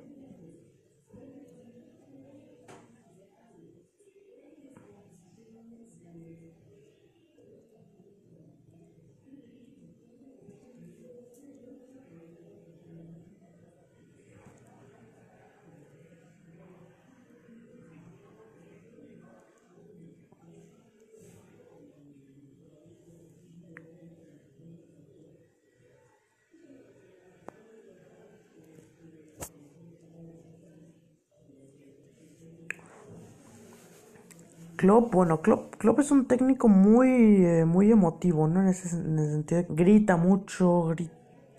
Speaker 1: Klopp, bueno, Klopp, Klopp es un técnico muy, eh, muy emotivo, ¿no? En ese, en ese sentido, grita mucho,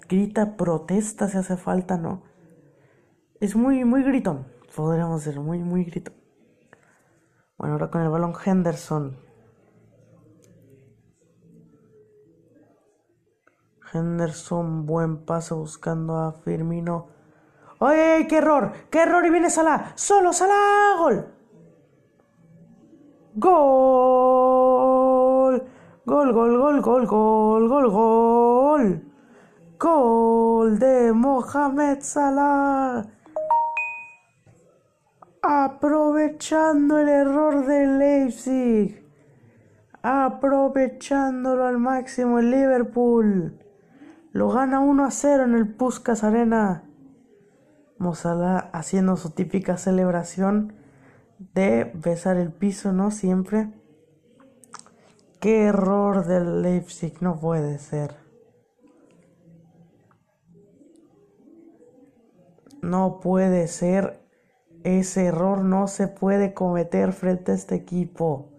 Speaker 1: grita, protesta si hace falta, ¿no? Es muy, muy gritón, podríamos decir, muy, muy gritón. Bueno, ahora con el balón Henderson. Henderson, buen paso buscando a Firmino. ¡Oye, qué error! ¡Qué error! Y viene Salah. ¡Solo Salah! ¡Gol! ¡Gol! Gol, gol, gol, gol, gol, gol, gol. Gol de Mohamed Salah. Aprovechando el error de Leipzig. Aprovechándolo al máximo el Liverpool. Lo gana 1 a 0 en el Puskas Arena. Mozala haciendo su típica celebración de besar el piso, ¿no? Siempre. Qué error del Leipzig, no puede ser. No puede ser. Ese error no se puede cometer frente a este equipo.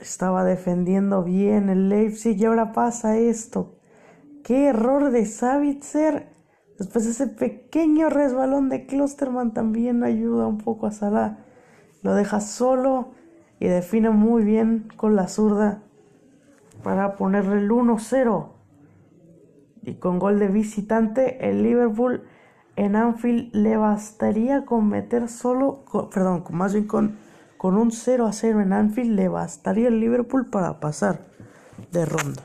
Speaker 1: Estaba defendiendo bien el Leipzig y ahora pasa esto. Qué error de Savitzer. Después ese pequeño resbalón de Klosterman también ayuda un poco a Salah. Lo deja solo y define muy bien con la zurda para ponerle el 1-0. Y con gol de visitante, el Liverpool en Anfield le bastaría con meter solo, perdón, más bien con, con un 0 0 en Anfield, le bastaría el Liverpool para pasar de ronda.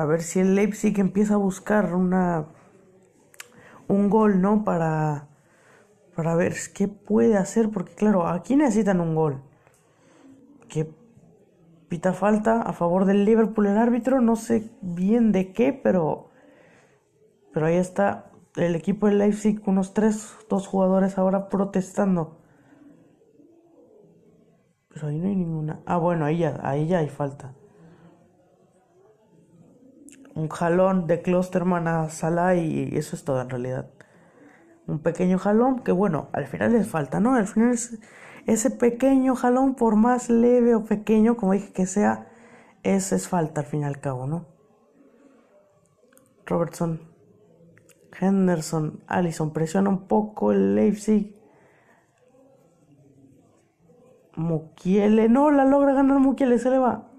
Speaker 1: A ver si el Leipzig empieza a buscar una un gol, ¿no? Para para ver qué puede hacer, porque claro, aquí necesitan un gol. Que pita falta a favor del Liverpool el árbitro, no sé bien de qué, pero pero ahí está el equipo del Leipzig, unos tres, dos jugadores ahora protestando. Pero ahí no hay ninguna. Ah, bueno, ahí ya, ahí ya hay falta un jalón de Klosterman a Salah y eso es todo en realidad. Un pequeño jalón que bueno, al final les falta, ¿no? Al final ese pequeño jalón, por más leve o pequeño, como dije que sea, ese es falta al fin y al cabo, ¿no? Robertson, Henderson, Allison, presiona un poco el Leipzig. Mukiele, no, la logra ganar Mukiele, se le va.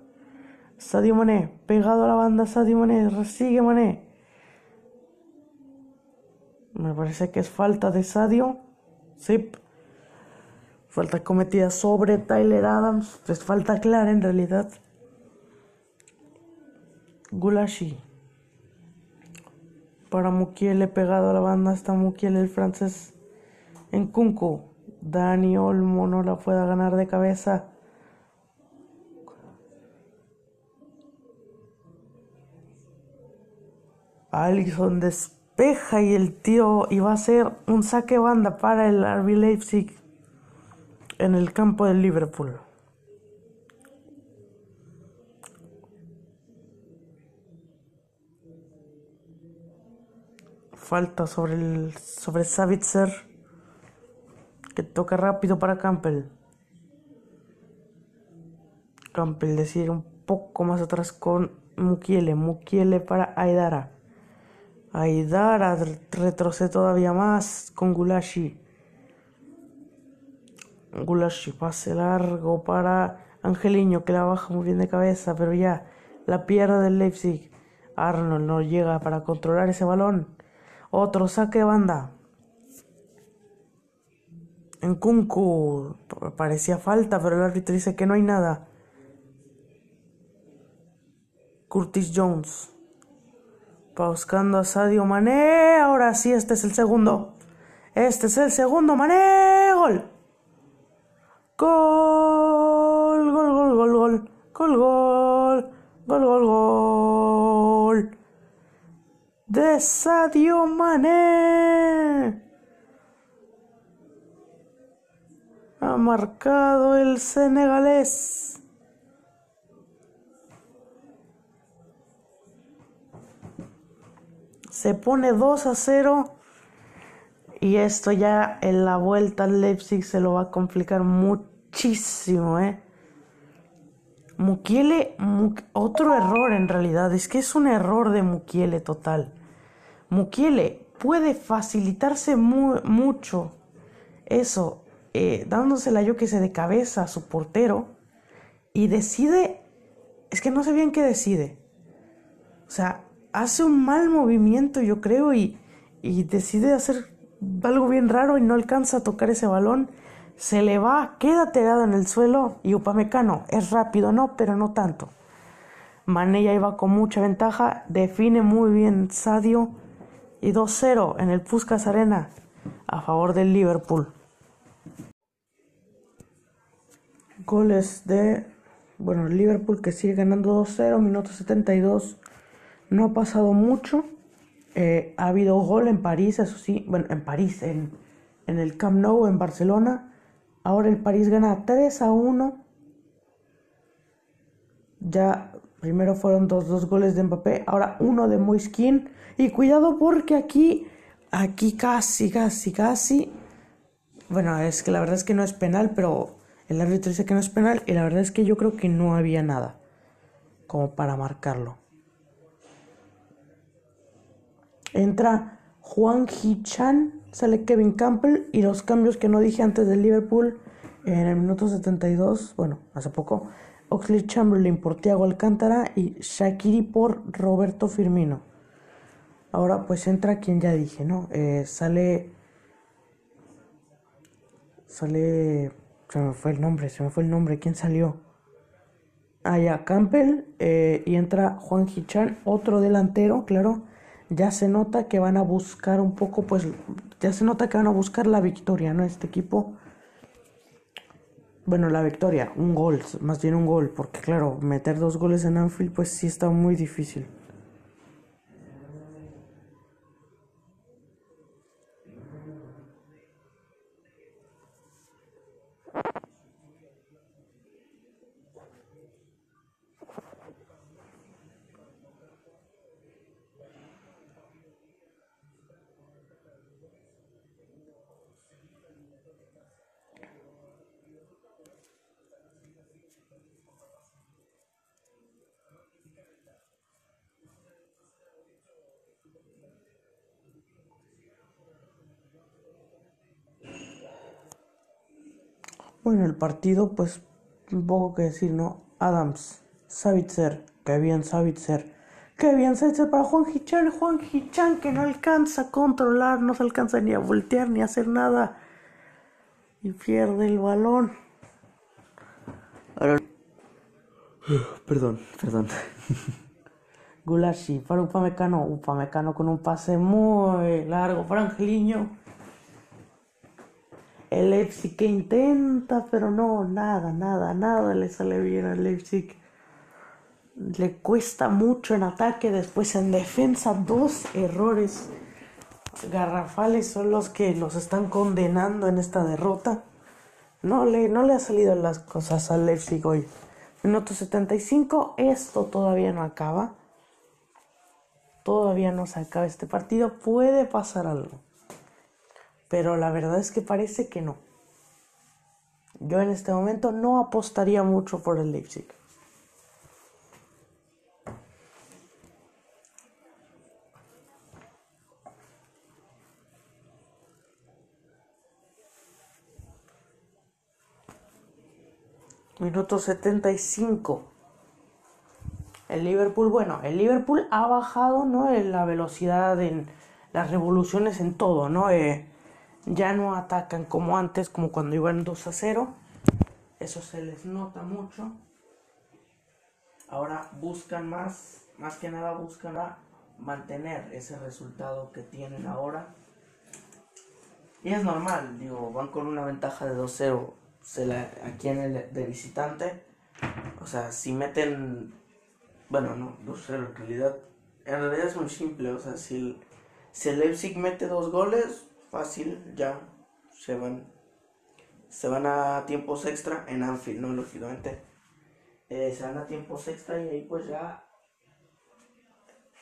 Speaker 1: Sadio Mané, pegado a la banda Sadio Mané, sigue Mané. Me parece que es falta de Sadio. Sí. Falta cometida sobre Tyler Adams. Es falta clara en realidad. Gulashi. Para Mukiele pegado a la banda está Mukiele el francés. En Kunku. Dani Olmo no la pueda ganar de cabeza. Allison despeja y el tío iba a hacer un saque banda para el RB Leipzig en el campo del Liverpool. Falta sobre el sobre Savitzer que toca rápido para Campbell. Campbell decide un poco más atrás con Mukiele. Mukiele para Aidara. Aidara retrocede todavía más con Gulashi. Gulashi pase largo para Angeliño que la baja muy bien de cabeza, pero ya la pierde del Leipzig. Arnold no llega para controlar ese balón. Otro saque de banda. En Kunku parecía falta, pero el árbitro dice que no hay nada. Curtis Jones Buscando a Sadio Mané. Ahora sí, este es el segundo. Este es el segundo. Mané. Gol. Gol. Gol, gol, gol, gol. Gol, gol. Gol, gol, gol. De Sadio Mané. Ha marcado el senegalés. Se pone 2 a 0. Y esto ya en la vuelta al Leipzig se lo va a complicar muchísimo, ¿eh? Mukiele, otro error en realidad, es que es un error de Mukiele total. Mukiele puede facilitarse mucho eso, eh, dándosela yo que se de cabeza a su portero y decide, es que no sé bien qué decide. O sea, hace un mal movimiento, yo creo, y, y decide hacer algo bien raro y no alcanza a tocar ese balón. Se le va, queda tirado en el suelo y Upamecano es rápido, no, pero no tanto. Mané ya iba con mucha ventaja, define muy bien Sadio y 2-0 en el Puskas Arena a favor del Liverpool. Goles de, bueno, Liverpool que sigue ganando 2-0, minuto 72 no ha pasado mucho. Eh, ha habido gol en París, eso sí, bueno, en París, en, en el Camp Nou, en Barcelona. Ahora el París gana 3 a 1. Ya primero fueron dos, dos goles de Mbappé, ahora uno de Moiskin. Y cuidado porque aquí, aquí casi, casi, casi. Bueno, es que la verdad es que no es penal, pero el árbitro dice que no es penal. Y la verdad es que yo creo que no había nada como para marcarlo. Entra Juan Hichan, sale Kevin Campbell y los cambios que no dije antes del Liverpool en el minuto 72, bueno, hace poco, Oxley Chamberlain por Thiago Alcántara y Shakiri por Roberto Firmino. Ahora pues entra quien ya dije, ¿no? Eh, sale... Sale... Se me fue el nombre, se me fue el nombre, ¿quién salió? Ah, ya, Campbell eh, y entra Juan Hichan, otro delantero, claro ya se nota que van a buscar un poco, pues ya se nota que van a buscar la victoria, ¿no? Este equipo, bueno, la victoria, un gol, más bien un gol, porque claro, meter dos goles en Anfield, pues sí está muy difícil. Bueno, el partido, pues, un poco que decir, ¿no? Adams, Savitzer, que bien Savitzer, que bien Savitzer para Juan Hichan, Juan Hichan que no alcanza a controlar, no se alcanza ni a voltear ni a hacer nada y pierde el balón. (sighs) Perdón, perdón. (laughs) Gulashi para Upamecano, Upamecano con un pase muy largo para Angeliño el Leipzig que intenta, pero no, nada, nada, nada le sale bien al Leipzig. Le cuesta mucho en ataque, después en defensa, dos errores garrafales son los que los están condenando en esta derrota. No le, no le ha salido las cosas al Leipzig hoy. Minuto 75, esto todavía no acaba. Todavía no se acaba este partido, puede pasar algo pero la verdad es que parece que no. Yo en este momento no apostaría mucho por el Leipzig. Minuto 75. El Liverpool, bueno, el Liverpool ha bajado, ¿no? En la velocidad, en las revoluciones, en todo, ¿no? Eh, ya no atacan como antes, como cuando iban 2 a 0. Eso se les nota mucho. Ahora buscan más, más que nada buscan a mantener ese resultado que tienen ahora. Y es normal, digo, van con una ventaja de 2-0 aquí en el de visitante. O sea, si meten, bueno, no, 2-0 en realidad. En realidad es muy simple, o sea, si el, si el Leipzig mete dos goles, fácil, ya se van se van a tiempos extra en Anfield, ¿no? Lógicamente. Eh, se van a tiempos extra y ahí pues ya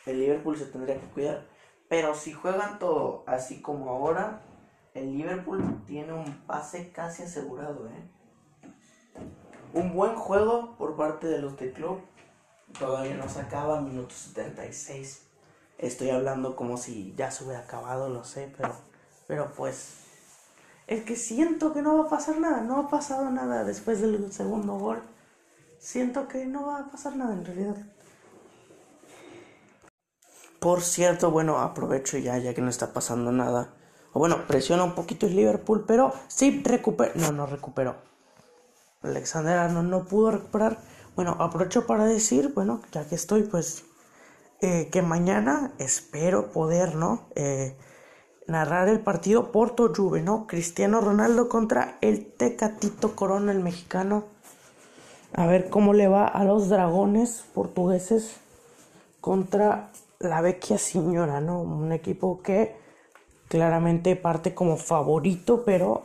Speaker 1: el Liverpool se tendría que cuidar. Pero si juegan todo así como ahora, el Liverpool tiene un pase casi asegurado, ¿eh? Un buen juego por parte de los de club. Todavía no se acaba, minuto 76. Estoy hablando como si ya se hubiera acabado, lo sé, pero, pero pues es que siento que no va a pasar nada, no ha pasado nada después del segundo gol. Siento que no va a pasar nada en realidad. Por cierto, bueno, aprovecho ya, ya que no está pasando nada. O bueno, presiona un poquito el Liverpool, pero sí recupera. No, no recuperó. Alexander no, no pudo recuperar. Bueno, aprovecho para decir, bueno, ya que estoy, pues, eh, que mañana espero poder, ¿no? Eh, narrar el partido Porto Juve, ¿no? Cristiano Ronaldo contra el Tecatito Corona, el mexicano. A ver cómo le va a los dragones portugueses contra la vecchia señora, ¿no? Un equipo que claramente parte como favorito, pero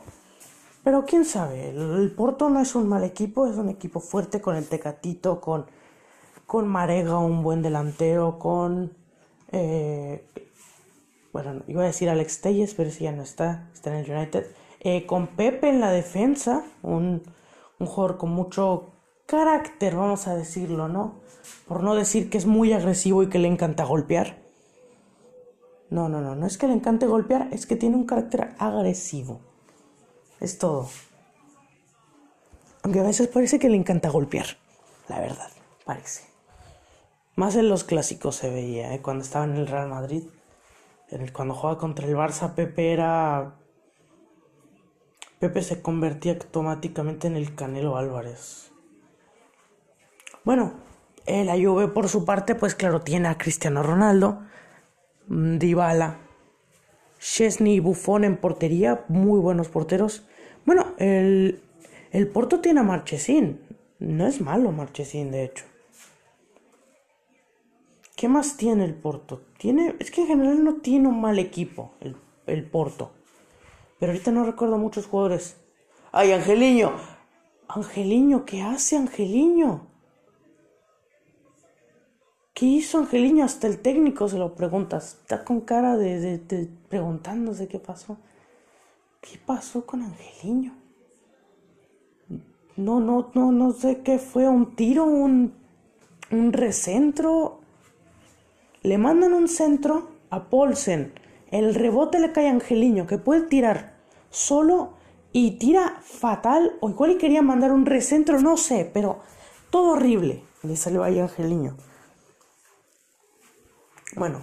Speaker 1: pero quién sabe, el, Porto no es un mal equipo, es un equipo fuerte con el Tecatito, con con Marega, un buen delantero, con eh, bueno, iba a decir Alex Telles, pero ese ya no está, está en el United. Eh, con Pepe en la defensa, un, un jugador con mucho carácter, vamos a decirlo, ¿no? Por no decir que es muy agresivo y que le encanta golpear. No, no, no, no es que le encante golpear, es que tiene un carácter agresivo. Es todo. Aunque a veces parece que le encanta golpear, la verdad, parece. Más en los clásicos se veía, ¿eh? cuando estaba en el Real Madrid cuando jugaba contra el Barça, Pepe era. Pepe se convertía automáticamente en el Canelo Álvarez. Bueno, la Juve por su parte, pues claro, tiene a Cristiano Ronaldo, mm, Dybala, Chesney y Buffon en portería, muy buenos porteros. Bueno, el, el Porto tiene a Marchesín. No es malo Marchesín, de hecho. ¿Qué más tiene el Porto? Tiene, es que en general no tiene un mal equipo el, el Porto. Pero ahorita no recuerdo muchos jugadores. ¡Ay, Angeliño! Angeliño, ¿qué hace Angeliño? ¿Qué hizo Angeliño? Hasta el técnico se lo preguntas. Está con cara de, de, preguntándose qué pasó. ¿Qué pasó con Angeliño? No, no, no, no sé qué fue. ¿Un tiro? ¿Un, un recentro? Le mandan un centro a Paulsen. El rebote le cae a Angeliño, que puede tirar solo y tira fatal. O igual y quería mandar un recentro, no sé, pero todo horrible. Le salió ahí a Angeliño. Bueno,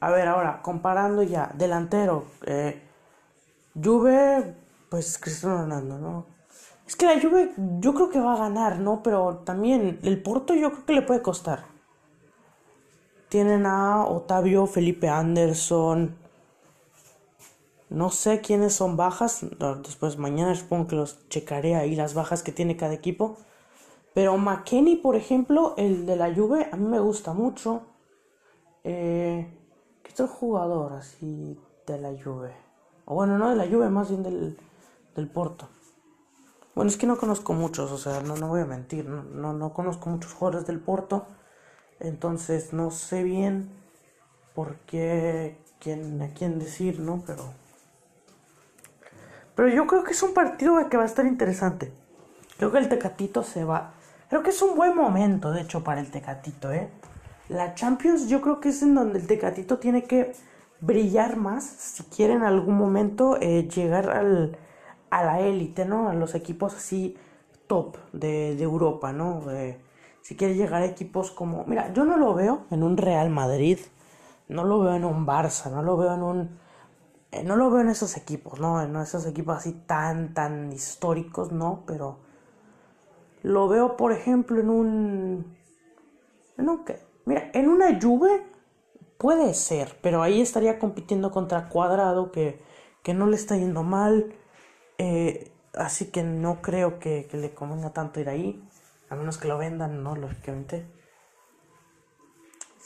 Speaker 1: a ver ahora, comparando ya, delantero, eh, Juve, pues Cristiano Ronaldo, ¿no? Es que la Juve yo creo que va a ganar, ¿no? Pero también el Porto yo creo que le puede costar. Tienen a Otavio, Felipe Anderson. No sé quiénes son bajas. Después mañana supongo que los checaré ahí las bajas que tiene cada equipo. Pero McKenny, por ejemplo, el de la Juve, a mí me gusta mucho. Eh, ¿Qué otro jugador así de la Juve? O bueno, no de la Juve, más bien del, del Porto. Bueno, es que no conozco muchos, o sea, no, no voy a mentir, no, no, no conozco muchos jugadores del Porto. Entonces no sé bien por qué quién, a quién decir, ¿no? Pero. Pero yo creo que es un partido que va a estar interesante. Creo que el Tecatito se va. Creo que es un buen momento, de hecho, para el Tecatito, ¿eh? La Champions yo creo que es en donde el Tecatito tiene que brillar más si quiere en algún momento eh, llegar al, a la élite, ¿no? A los equipos así top de, de Europa, ¿no? Si quiere llegar a equipos como, mira, yo no lo veo en un Real Madrid, no lo veo en un Barça, no lo veo en un, eh, no lo veo en esos equipos, no, en esos equipos así tan, tan históricos, no, pero lo veo, por ejemplo, en un, en un, ¿qué? Mira, en una Juve puede ser, pero ahí estaría compitiendo contra Cuadrado, que, que no le está yendo mal. Eh, así que no creo que, que, le convenga tanto ir ahí, a menos que lo vendan, ¿no? Lógicamente.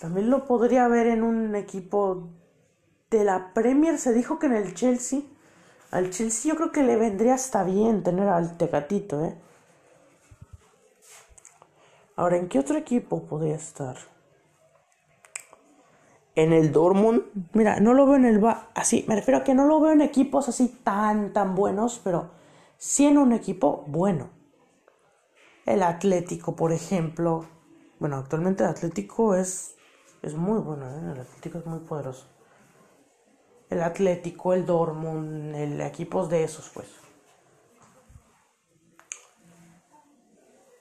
Speaker 1: También lo podría ver en un equipo de la Premier. Se dijo que en el Chelsea. Al Chelsea yo creo que le vendría hasta bien tener al Tecatito, ¿eh? Ahora, ¿en qué otro equipo podría estar? En el Dortmund. Mira, no lo veo en el... Así, me refiero a que no lo veo en equipos así tan, tan buenos, pero sí en un equipo bueno. El Atlético, por ejemplo. Bueno, actualmente el Atlético es, es muy bueno, ¿eh? el Atlético es muy poderoso. El Atlético, el Dortmund, el equipos de esos, pues.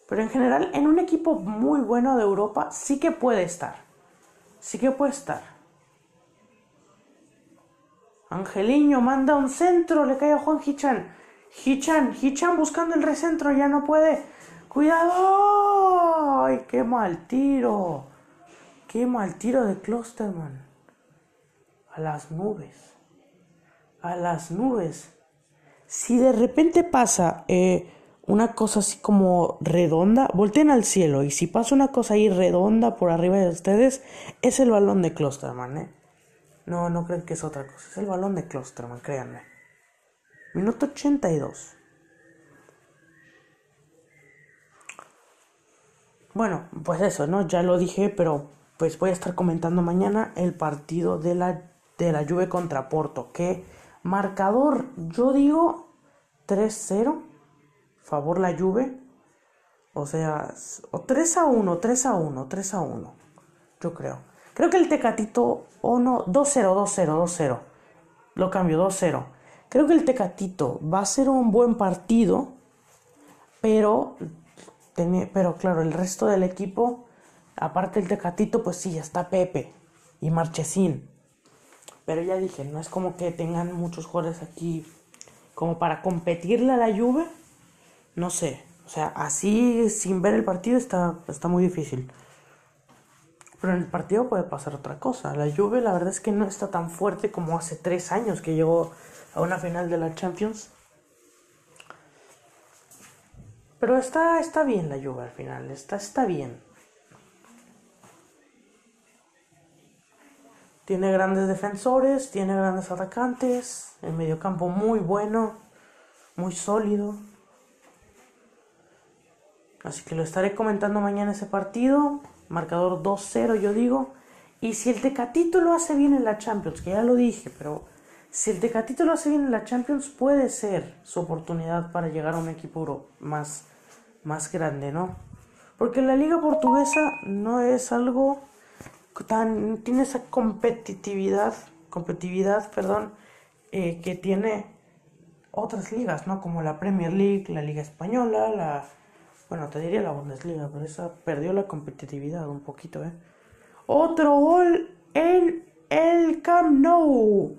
Speaker 1: Pero en general, en un equipo muy bueno de Europa, sí que puede estar. Sí que puede estar. Angeliño manda un centro, le cae a Juan Hichan. Hichan, Hichan buscando el recentro, ya no puede. ¡Cuidado! ¡Ay, qué mal tiro! ¡Qué mal tiro de Klosterman! A las nubes. A las nubes. Si de repente pasa eh, una cosa así como redonda, volteen al cielo y si pasa una cosa ahí redonda por arriba de ustedes, es el balón de Klosterman, ¿eh? No, no creen que es otra cosa, es el balón de Klosterman, créanme. Minuto 82. Bueno, pues eso, ¿no? Ya lo dije, pero pues voy a estar comentando mañana el partido de la, de la Juve contra Porto. Que marcador, yo digo 3-0 favor la Juve. O sea, o 3 a 1, 3 a 1, 3 a 1. Yo creo. Creo que el Tecatito, o no, 2-0, 2-0, 2-0. Lo cambio, 2-0. Creo que el Tecatito va a ser un buen partido, pero, pero claro, el resto del equipo, aparte del Tecatito, pues sí, está Pepe y Marchesín. Pero ya dije, no es como que tengan muchos jugadores aquí como para competirle a la Juve no sé, o sea, así sin ver el partido está, está muy difícil. Pero en el partido puede pasar otra cosa. La Juve la verdad es que no está tan fuerte como hace tres años que llegó a una final de la Champions. Pero está, está bien la Juve al final, está, está bien. Tiene grandes defensores, tiene grandes atacantes, el mediocampo muy bueno, muy sólido. Así que lo estaré comentando mañana ese partido. Marcador 2-0 yo digo. Y si el Tecatito lo hace bien en la Champions, que ya lo dije, pero si el Tecatito lo hace bien en la Champions, puede ser su oportunidad para llegar a un equipo más, más grande, ¿no? Porque la liga portuguesa no es algo tan... tiene esa competitividad, competitividad, perdón, eh, que tiene otras ligas, ¿no? Como la Premier League, la Liga Española, la bueno, te diría la Bundesliga, pero esa perdió la competitividad un poquito, ¿eh? Otro gol en el Camp Nou.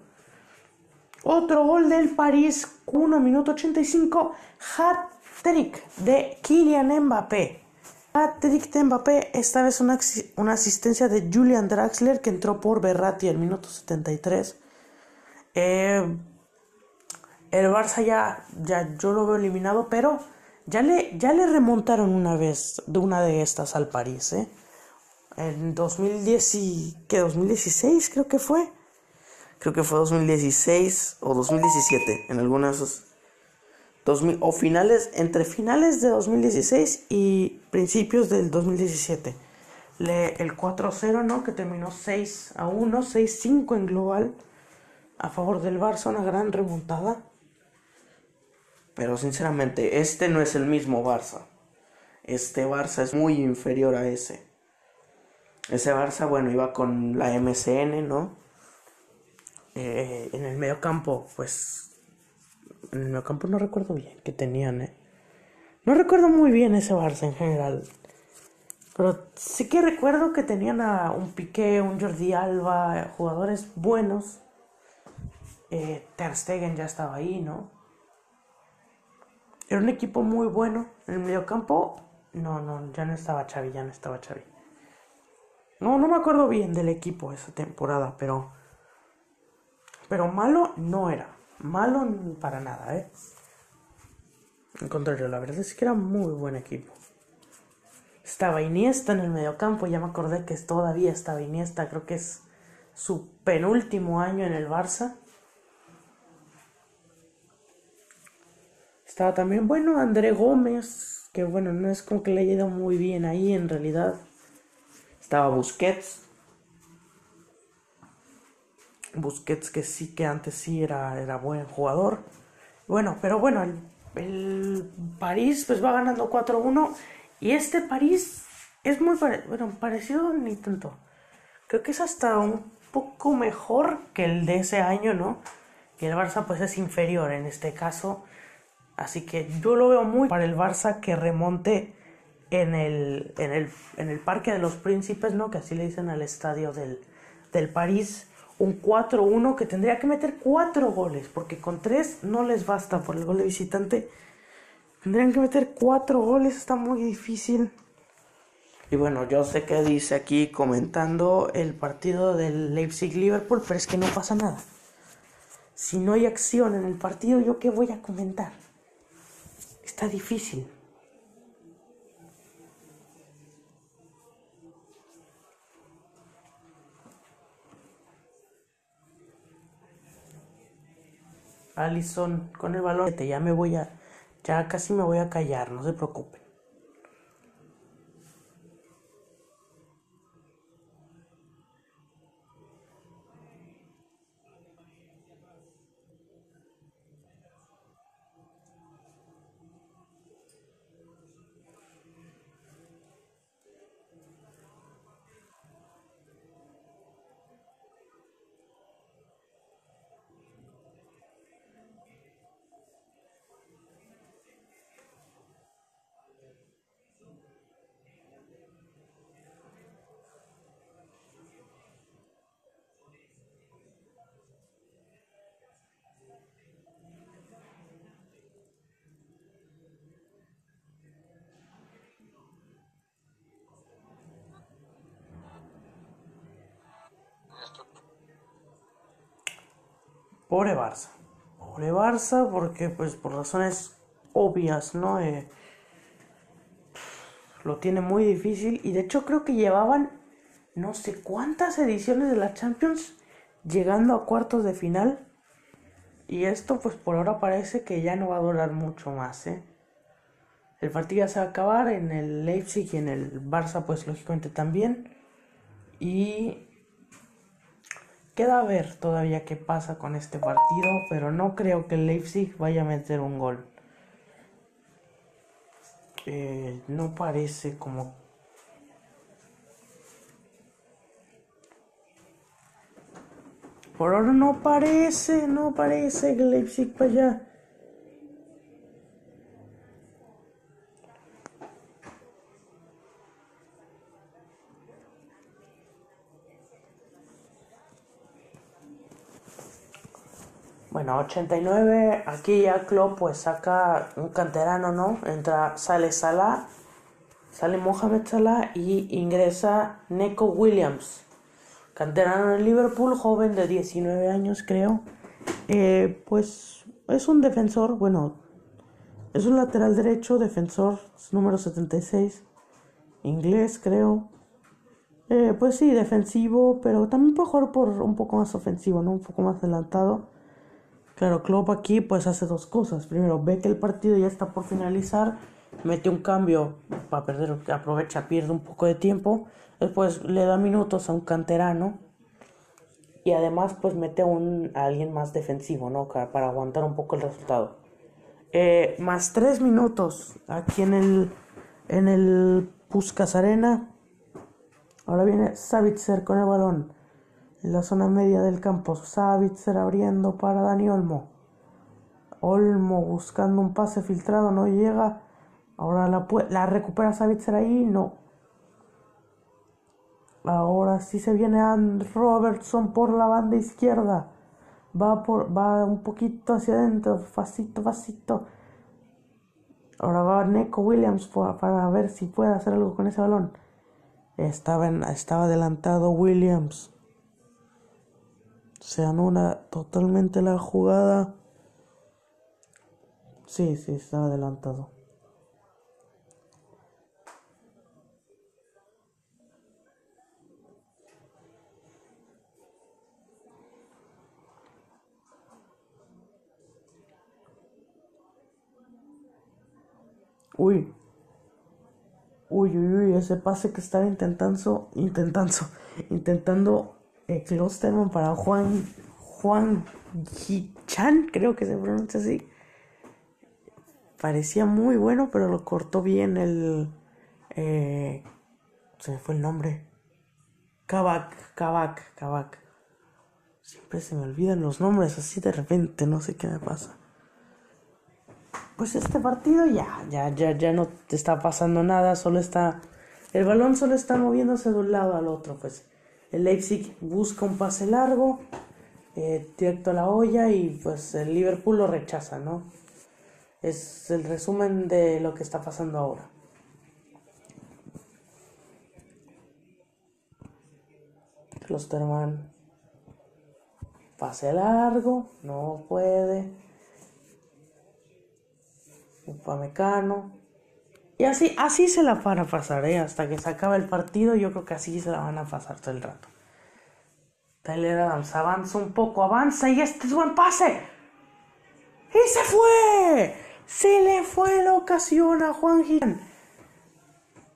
Speaker 1: Otro gol del París, 1 minuto 85. Hat-trick de Kylian Mbappé. Hat-trick de Mbappé, esta vez una, asistencia de Julian Draxler que entró por Berratti el minuto 73. Eh, el Barça ya, ya yo lo veo eliminado, pero ya le, ya le remontaron una vez de una de estas al París, ¿eh? En 2010 y, ¿qué? 2016 creo que fue. Creo que fue 2016 o 2017, en algunas de esos. 2000, o finales, entre finales de 2016 y principios del 2017. Le, el 4-0, ¿no? Que terminó 6 a 1, 6-5 en global a favor del Barça, una gran remontada. Pero sinceramente, este no es el mismo Barça. Este Barça es muy inferior a ese. Ese Barça, bueno, iba con la MCN, ¿no? Eh, en el medio campo, pues. En el campo no recuerdo bien que tenían, ¿eh? No recuerdo muy bien ese Barça en general. Pero sí que recuerdo que tenían a un Piqué, un Jordi Alba, jugadores buenos. Eh, Ter Stegen ya estaba ahí, ¿no? Era un equipo muy bueno. En el mediocampo, no, no, ya no estaba Xavi, ya no estaba Xavi. No, no me acuerdo bien del equipo esa temporada, pero. Pero malo no era. Malo para nada, ¿eh? Al contrario, la verdad es que era muy buen equipo. Estaba Iniesta en el mediocampo, ya me acordé que todavía estaba Iniesta, creo que es su penúltimo año en el Barça. Estaba también, bueno, André Gómez, que bueno, no es como que le haya ido muy bien ahí en realidad. Estaba Busquets. Busquets que sí que antes sí era, era buen jugador. Bueno, pero bueno, el, el París pues va ganando 4-1 y este París es muy bueno, parecido ni tanto. Creo que es hasta un poco mejor que el de ese año, ¿no? Y el Barça pues es inferior en este caso. Así que yo lo veo muy para el Barça que remonte en el, en el, en el Parque de los Príncipes, ¿no? Que así le dicen al estadio del, del París. Un 4-1 que tendría que meter 4 goles, porque con 3 no les basta por el gol de visitante. Tendrían que meter 4 goles, está muy difícil. Y bueno, yo sé que dice aquí comentando el partido del Leipzig-Liverpool, pero es que no pasa nada. Si no hay acción en el partido, ¿yo qué voy a comentar? Está difícil. Alison con el balón. Ya me voy a. Ya casi me voy a callar, no se preocupe. Pobre Barça. Pobre Barça porque pues por razones obvias, ¿no? Eh, lo tiene muy difícil y de hecho creo que llevaban no sé cuántas ediciones de la Champions llegando a cuartos de final y esto pues por ahora parece que ya no va a durar mucho más, ¿eh? El partido ya se va a acabar en el Leipzig y en el Barça pues lógicamente también y Queda a ver todavía qué pasa con este partido, pero no creo que Leipzig vaya a meter un gol. Eh, no parece como... Por ahora no parece, no parece que Leipzig vaya Bueno, 89, aquí ya Klopp pues saca un canterano, ¿no? Entra, sale Salah, sale Mohamed Salah y ingresa Neko Williams, canterano en Liverpool, joven de 19 años creo. Eh, pues es un defensor, bueno, es un lateral derecho, defensor número 76, inglés creo. Eh, pues sí, defensivo, pero también jugar por un poco más ofensivo, ¿no? Un poco más adelantado. Claro, Klopp aquí pues hace dos cosas. Primero, ve que el partido ya está por finalizar, mete un cambio para perder, aprovecha, pierde un poco de tiempo. Después le da minutos a un canterano y además pues mete a, un, alguien más defensivo, ¿no? Para aguantar un poco el resultado. Eh, más tres minutos aquí en el, en el Puskas Arena. Ahora viene Savitzer con el balón. En la zona media del campo, Savitzer abriendo para Dani Olmo. Olmo buscando un pase filtrado, no llega. Ahora la, la recupera Savitzer ahí, no. Ahora sí se viene Robertson por la banda izquierda. Va, por, va un poquito hacia adentro, facito, facito. Ahora va Neko Williams para ver si puede hacer algo con ese balón. Estaba, estaba adelantado Williams. Se anula totalmente la jugada. Sí, sí, estaba adelantado. Uy. Uy, uy, uy, ese pase que estaba (laughs) intentando, intentando, intentando eh, Klosterman para Juan, Juan Hichan, creo que se pronuncia así. Parecía muy bueno, pero lo cortó bien el, eh, se me fue el nombre. Kabak, Kabak, Kabak. Siempre se me olvidan los nombres así de repente, no sé qué me pasa pues este partido ya, ya, ya, ya no te está pasando nada, solo está, el balón solo está moviéndose de un lado al otro, pues el Leipzig busca un pase largo, eh, directo a la olla y pues el Liverpool lo rechaza, ¿no? Es el resumen de lo que está pasando ahora. Klosterman, pase largo, no puede. Upamecano. Y así, así se la van a pasar, ¿eh? Hasta que se acabe el partido, yo creo que así se la van a pasar todo el rato. Tyler Adams avanza un poco, avanza y este es buen pase. ¡Y se fue! Se le fue la ocasión a Juan Gichan.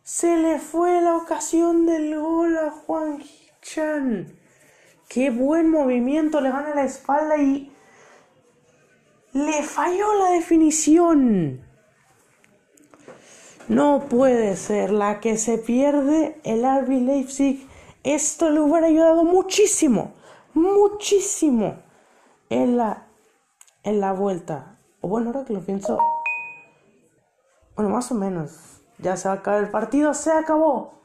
Speaker 1: Se le fue la ocasión del gol a Juan Gichan. Qué buen movimiento, le gana la espalda y le falló la definición. No puede ser la que se pierde el RB Leipzig. Esto le hubiera ayudado muchísimo, muchísimo en la, en la vuelta. O bueno, ahora que lo pienso, bueno, más o menos. Ya se va a acabar el partido, se acabó.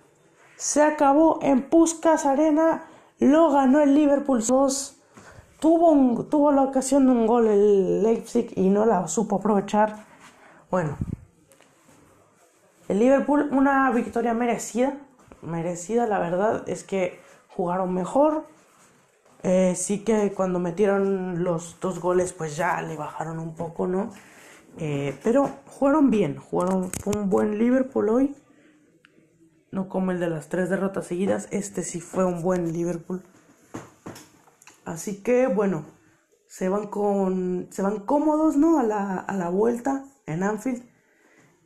Speaker 1: Se acabó en Puskas Arena. Lo ganó el Liverpool 2. Tuvo, tuvo la ocasión de un gol el Leipzig y no la supo aprovechar. Bueno, el Liverpool, una victoria merecida. Merecida, la verdad, es que jugaron mejor. Eh, sí que cuando metieron los dos goles, pues ya le bajaron un poco, ¿no? Eh, pero jugaron bien, jugaron fue un buen Liverpool hoy. No como el de las tres derrotas seguidas. Este sí fue un buen Liverpool. Así que bueno, se van con. se van cómodos, ¿no? A la, a la vuelta en Anfield.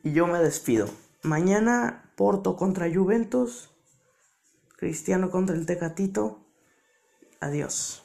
Speaker 1: Y yo me despido. Mañana Porto contra Juventus, Cristiano contra el Tecatito. Adiós.